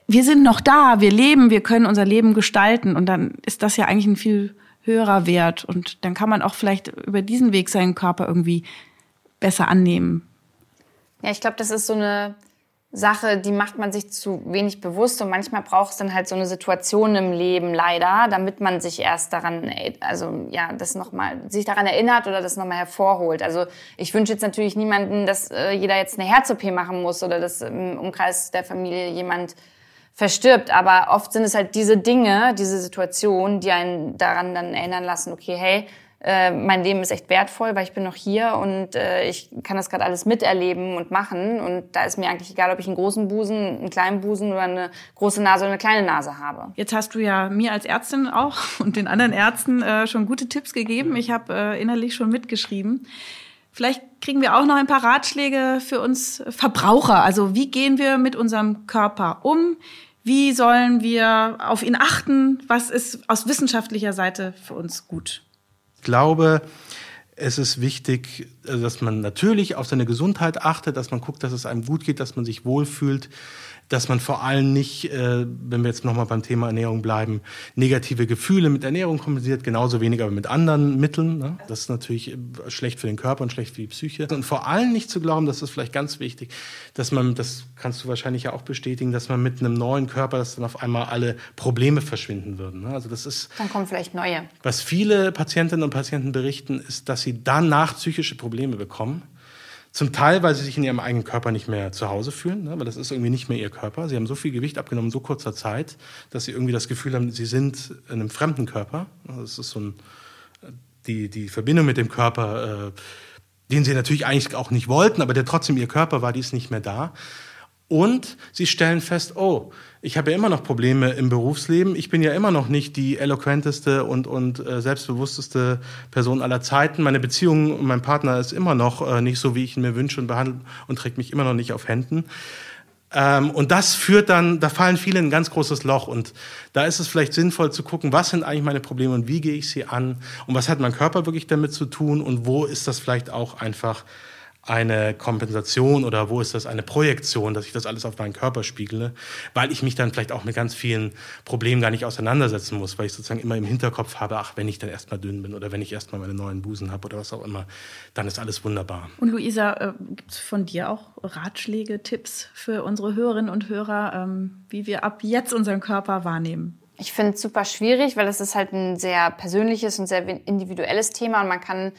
wir sind noch da, wir leben, wir können unser Leben gestalten. Und dann ist das ja eigentlich ein viel höherer Wert. Und dann kann man auch vielleicht über diesen Weg seinen Körper irgendwie besser annehmen. Ja, ich glaube, das ist so eine Sache, die macht man sich zu wenig bewusst und manchmal braucht es dann halt so eine Situation im Leben leider, damit man sich erst daran, also ja, das nochmal, sich daran erinnert oder das nochmal hervorholt. Also ich wünsche jetzt natürlich niemanden, dass äh, jeder jetzt eine Herz-OP machen muss oder dass im Umkreis der Familie jemand verstirbt, aber oft sind es halt diese Dinge, diese Situationen, die einen daran dann erinnern lassen, okay, hey, äh, mein Leben ist echt wertvoll, weil ich bin noch hier und äh, ich kann das gerade alles miterleben und machen. Und da ist mir eigentlich egal, ob ich einen großen Busen, einen kleinen Busen oder eine große Nase oder eine kleine Nase habe. Jetzt hast du ja mir als Ärztin auch und den anderen Ärzten äh, schon gute Tipps gegeben. Ich habe äh, innerlich schon mitgeschrieben. Vielleicht kriegen wir auch noch ein paar Ratschläge für uns Verbraucher. Also wie gehen wir mit unserem Körper um? Wie sollen wir auf ihn achten? Was ist aus wissenschaftlicher Seite für uns gut? Ich glaube, es ist wichtig, dass man natürlich auf seine Gesundheit achtet, dass man guckt, dass es einem gut geht, dass man sich wohlfühlt, dass man vor allem nicht, äh, wenn wir jetzt nochmal beim Thema Ernährung bleiben, negative Gefühle mit Ernährung kompensiert, genauso wenig aber mit anderen Mitteln. Ne? Das ist natürlich äh, schlecht für den Körper und schlecht für die Psyche. Und vor allem nicht zu glauben, das ist vielleicht ganz wichtig, dass man, das kannst du wahrscheinlich ja auch bestätigen, dass man mit einem neuen Körper, dass dann auf einmal alle Probleme verschwinden würden. Ne? Also das ist. Dann kommen vielleicht neue. Was viele Patientinnen und Patienten berichten, ist, dass sie danach psychische Probleme bekommen zum Teil, weil sie sich in ihrem eigenen Körper nicht mehr zu Hause fühlen, ne? weil das ist irgendwie nicht mehr ihr Körper. Sie haben so viel Gewicht abgenommen in so kurzer Zeit, dass sie irgendwie das Gefühl haben, sie sind in einem fremden Körper. Das ist so ein, die, die Verbindung mit dem Körper, äh, den sie natürlich eigentlich auch nicht wollten, aber der trotzdem ihr Körper war, die ist nicht mehr da. Und sie stellen fest, oh, ich habe ja immer noch Probleme im Berufsleben. Ich bin ja immer noch nicht die eloquenteste und, und äh, selbstbewussteste Person aller Zeiten. Meine Beziehung und mein Partner ist immer noch äh, nicht so, wie ich ihn mir wünsche und behandelt und trägt mich immer noch nicht auf Händen. Ähm, und das führt dann, da fallen viele in ein ganz großes Loch. Und da ist es vielleicht sinnvoll zu gucken, was sind eigentlich meine Probleme und wie gehe ich sie an und was hat mein Körper wirklich damit zu tun und wo ist das vielleicht auch einfach eine Kompensation oder wo ist das eine Projektion, dass ich das alles auf meinen Körper spiegle, weil ich mich dann vielleicht auch mit ganz vielen Problemen gar nicht auseinandersetzen muss, weil ich sozusagen immer im Hinterkopf habe, ach, wenn ich dann erstmal dünn bin oder wenn ich erstmal meine neuen Busen habe oder was auch immer, dann ist alles wunderbar. Und Luisa, äh, gibt es von dir auch Ratschläge, Tipps für unsere Hörerinnen und Hörer, ähm, wie wir ab jetzt unseren Körper wahrnehmen? Ich finde es super schwierig, weil es ist halt ein sehr persönliches und sehr individuelles Thema und man kann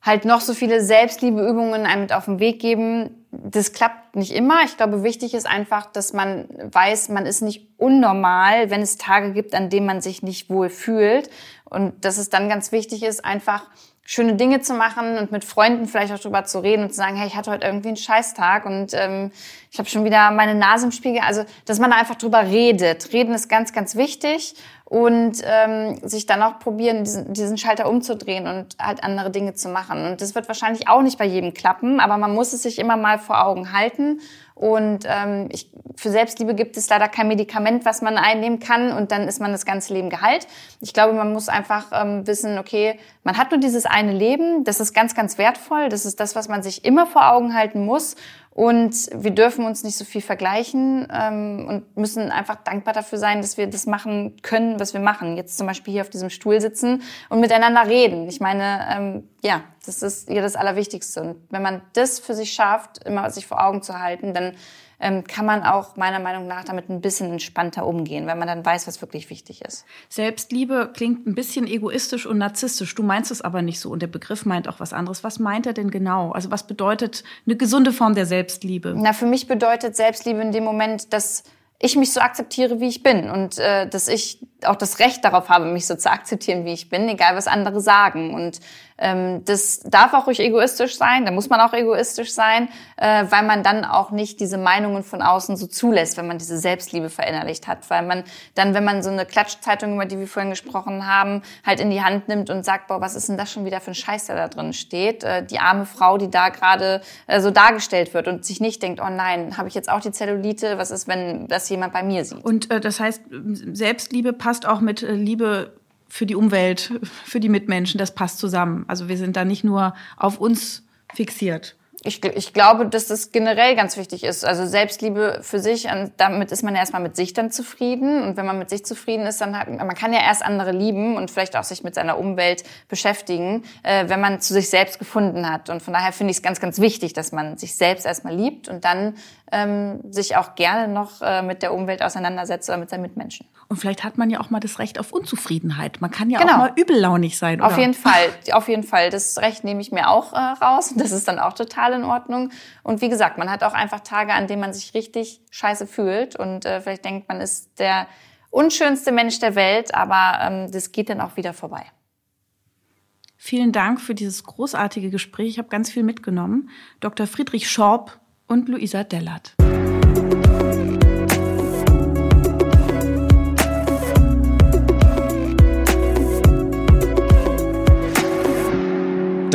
halt noch so viele Selbstliebeübungen einem mit auf den Weg geben. Das klappt nicht immer. Ich glaube, wichtig ist einfach, dass man weiß, man ist nicht unnormal, wenn es Tage gibt, an denen man sich nicht wohl fühlt. Und dass es dann ganz wichtig ist, einfach schöne Dinge zu machen und mit Freunden vielleicht auch drüber zu reden und zu sagen, hey, ich hatte heute irgendwie einen Scheißtag und ähm, ich habe schon wieder meine Nase im Spiegel. Also, dass man da einfach drüber redet. Reden ist ganz, ganz wichtig und ähm, sich dann auch probieren, diesen, diesen Schalter umzudrehen und halt andere Dinge zu machen. Und das wird wahrscheinlich auch nicht bei jedem klappen, aber man muss es sich immer mal vor Augen halten. Und ähm, ich, für Selbstliebe gibt es leider kein Medikament, was man einnehmen kann und dann ist man das ganze Leben geheilt. Ich glaube, man muss einfach ähm, wissen, okay, man hat nur dieses eine Leben, das ist ganz, ganz wertvoll, das ist das, was man sich immer vor Augen halten muss Und wir dürfen uns nicht so viel vergleichen ähm, und müssen einfach dankbar dafür sein, dass wir das machen können, was wir machen. Jetzt zum Beispiel hier auf diesem Stuhl sitzen und miteinander reden. Ich meine, ähm, ja, das ist ja das Allerwichtigste. Und wenn man das für sich schafft, immer sich vor Augen zu halten, dann ähm, kann man auch meiner Meinung nach damit ein bisschen entspannter umgehen, weil man dann weiß, was wirklich wichtig ist. Selbstliebe klingt ein bisschen egoistisch und narzisstisch. Du meinst es aber nicht so und der Begriff meint auch was anderes. Was meint er denn genau? Also was bedeutet eine gesunde Form der Selbstliebe? Na, für mich bedeutet Selbstliebe in dem Moment, dass ich mich so akzeptiere, wie ich bin und äh, dass ich auch das Recht darauf habe, mich so zu akzeptieren, wie ich bin, egal was andere sagen. Und das darf auch ruhig egoistisch sein, da muss man auch egoistisch sein, äh, weil man dann auch nicht diese Meinungen von außen so zulässt, wenn man diese Selbstliebe verinnerlicht hat. Weil man dann, wenn man so eine Klatschzeitung, über die wir vorhin gesprochen haben, halt in die Hand nimmt und sagt, boah, was ist denn das schon wieder für ein Scheiß, der da drin steht? Äh, die arme Frau, die da gerade äh, so dargestellt wird und sich nicht denkt, oh nein, habe ich jetzt auch die Zellulite? Was ist, wenn das jemand bei mir sieht? Und äh, das heißt, Selbstliebe passt auch mit Liebe für die Umwelt, für die Mitmenschen, das passt zusammen. Also wir sind da nicht nur auf uns fixiert. Ich, ich glaube, dass das generell ganz wichtig ist. Also Selbstliebe für sich, damit ist man ja erstmal mit sich dann zufrieden. Und wenn man mit sich zufrieden ist, dann hat, man kann ja erst andere lieben und vielleicht auch sich mit seiner Umwelt beschäftigen, äh, wenn man zu sich selbst gefunden hat. Und von daher finde ich es ganz, ganz wichtig, dass man sich selbst erstmal liebt und dann ähm, sich auch gerne noch äh, mit der Umwelt auseinandersetzt oder mit seinen Mitmenschen. Und vielleicht hat man ja auch mal das Recht auf Unzufriedenheit. Man kann ja genau. auch mal übellaunig sein. Oder? Auf jeden Fall, auf jeden Fall. Das Recht nehme ich mir auch äh, raus. Das ist dann auch total in Ordnung. Und wie gesagt, man hat auch einfach Tage, an denen man sich richtig scheiße fühlt und äh, vielleicht denkt, man ist der unschönste Mensch der Welt, aber ähm, das geht dann auch wieder vorbei. Vielen Dank für dieses großartige Gespräch. Ich habe ganz viel mitgenommen. Dr. Friedrich Schorb und Luisa Dellert.